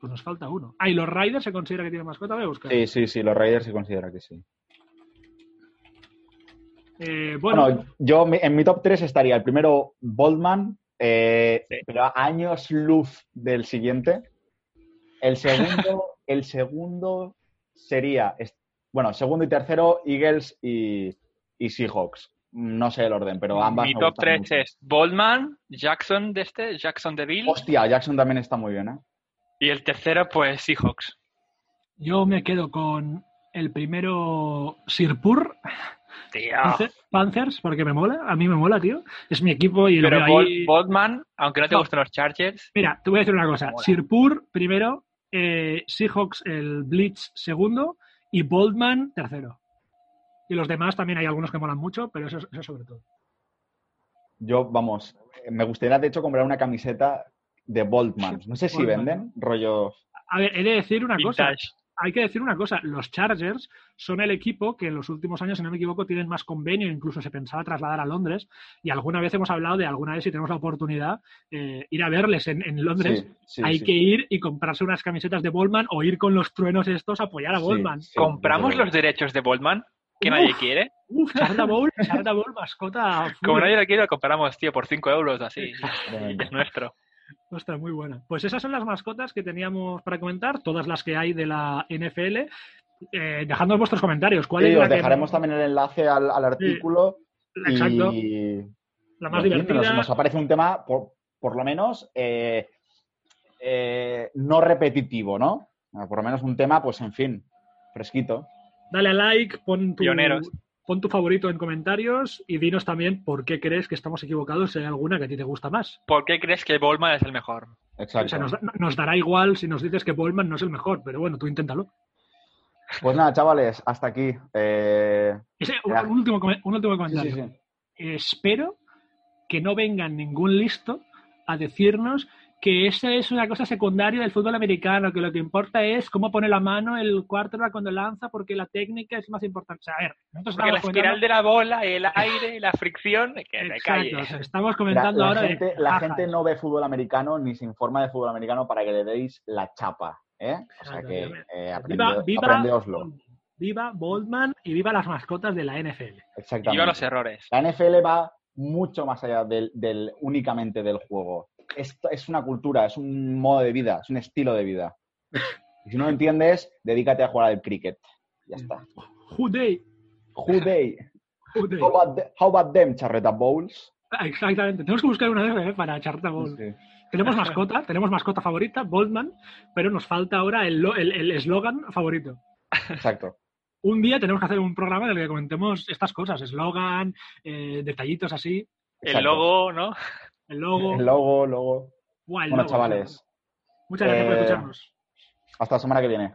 Pues nos falta uno. Ah, ¿y los Raiders se considera que tienen mascota? Voy a buscar. Sí, sí, sí, los Raiders se considera que sí. Eh, bueno, Bueno, yo en mi top 3 estaría el primero Boldman, eh, Sí. pero a años luz del siguiente. El segundo, el segundo sería, bueno, segundo y tercero Eagles y, y Seahawks. No sé el orden, pero ambas Mi me top gustan 3 mucho. es Boldman, Jackson de este, Jackson de Bill. Hostia, Jackson también está muy bien, ¿eh? Y el tercero, pues Seahawks. yo me quedo con el primero Sirpur, Tío. Panther- Panthers, porque me mola. A mí me mola, tío. Es mi equipo y lo Pero veo Bol- ahí. Boldman, aunque no te No. gusten los Chargers, Mira, te voy a decir una cosa. Sirpur primero, eh, Seahawks el Blitz segundo y Boldman tercero. Y los demás también hay algunos que molan mucho, pero eso, eso sobre todo. Yo, vamos, me gustaría de hecho comprar una camiseta de Boldman. No sé si venden, rollo. A ver, he de decir una cosa. Hay que decir una cosa. Los Chargers son el equipo que en los últimos años, si no me equivoco, tienen más convenio. Incluso se pensaba trasladar a Londres. Y alguna vez hemos hablado de alguna vez, si tenemos la oportunidad, eh, ir a verles en, en Londres. Sí, sí, hay sí. que ir y comprarse unas camisetas de Boldman o ir con los truenos estos a apoyar a sí, ¿Compramos los derechos de Boldman? Que Uf. nadie quiere. Uf, Charda Bowl, Charda Bowl, mascota. Como nadie lo quiere, lo compramos, tío, por 5 euros así. es nuestro. Ostras, muy buena. Pues esas son las mascotas que teníamos para comentar, todas las que hay de la NFL. Eh, dejadnos vuestros comentarios. ¿Cuál Sí, es la os que- dejaremos también el enlace al, al artículo. Exacto. Y, La más divertida. Nos, nos aparece un tema, por, por lo menos, eh, eh, no repetitivo, ¿no? Por lo menos un tema, pues en fin, fresquito. Dale a like, pon tu, Pioneros. Pon tu favorito en comentarios y dinos también por qué crees que estamos equivocados si hay alguna que a ti te gusta más. ¿Por qué crees que Boldman es el mejor? Exacto. O sea, nos, nos dará igual si nos dices que Bollman no es el mejor, pero bueno, tú inténtalo. Pues nada, chavales, hasta aquí. Eh, Ese- un, último, come- un último sí, comentario. sí, sí. espero que no venga ningún listo a decirnos que esa es una cosa secundaria del fútbol americano, que lo que importa es cómo pone la mano el quarterback cuando lanza, porque la técnica es más importante. O sea, a ver, nosotros Porque la espiral de la bola, el aire, la fricción, que Exacto, calle. o sea, estamos comentando la ahora de la gente no ve fútbol americano ni se informa de fútbol americano para que le deis la chapa. ¿eh? O sea que viva- eh, viva, aprende- viva, aprendeoslo. viva Boldman y viva las mascotas de la NFL. Exactamente. Y yo los errores. La NFL va mucho más allá del, del- únicamente del juego. Esto es una cultura, es un modo de vida, es un estilo de vida. Y si no lo entiendes, dedícate a jugar al cricket. Ya está. Who they? Who they? Who they? How about, the- how about them, Charreta Bowls? Ah, Exactamente. Tenemos que buscar una vez para Charta Bowl. Sí. Tenemos mascota, tenemos mascota favorita, Boldman, pero nos falta ahora el lo- el el eslogan favorito. Exacto. Un día tenemos que hacer un programa en el que comentemos estas cosas, eslogan, eh, detallitos así, El Exacto. logo, ¿no? El logo. El logo, logo. Buah, el Bueno, logo, chavales, Muchas gracias por eh, escucharnos. hasta la semana que viene.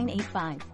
985.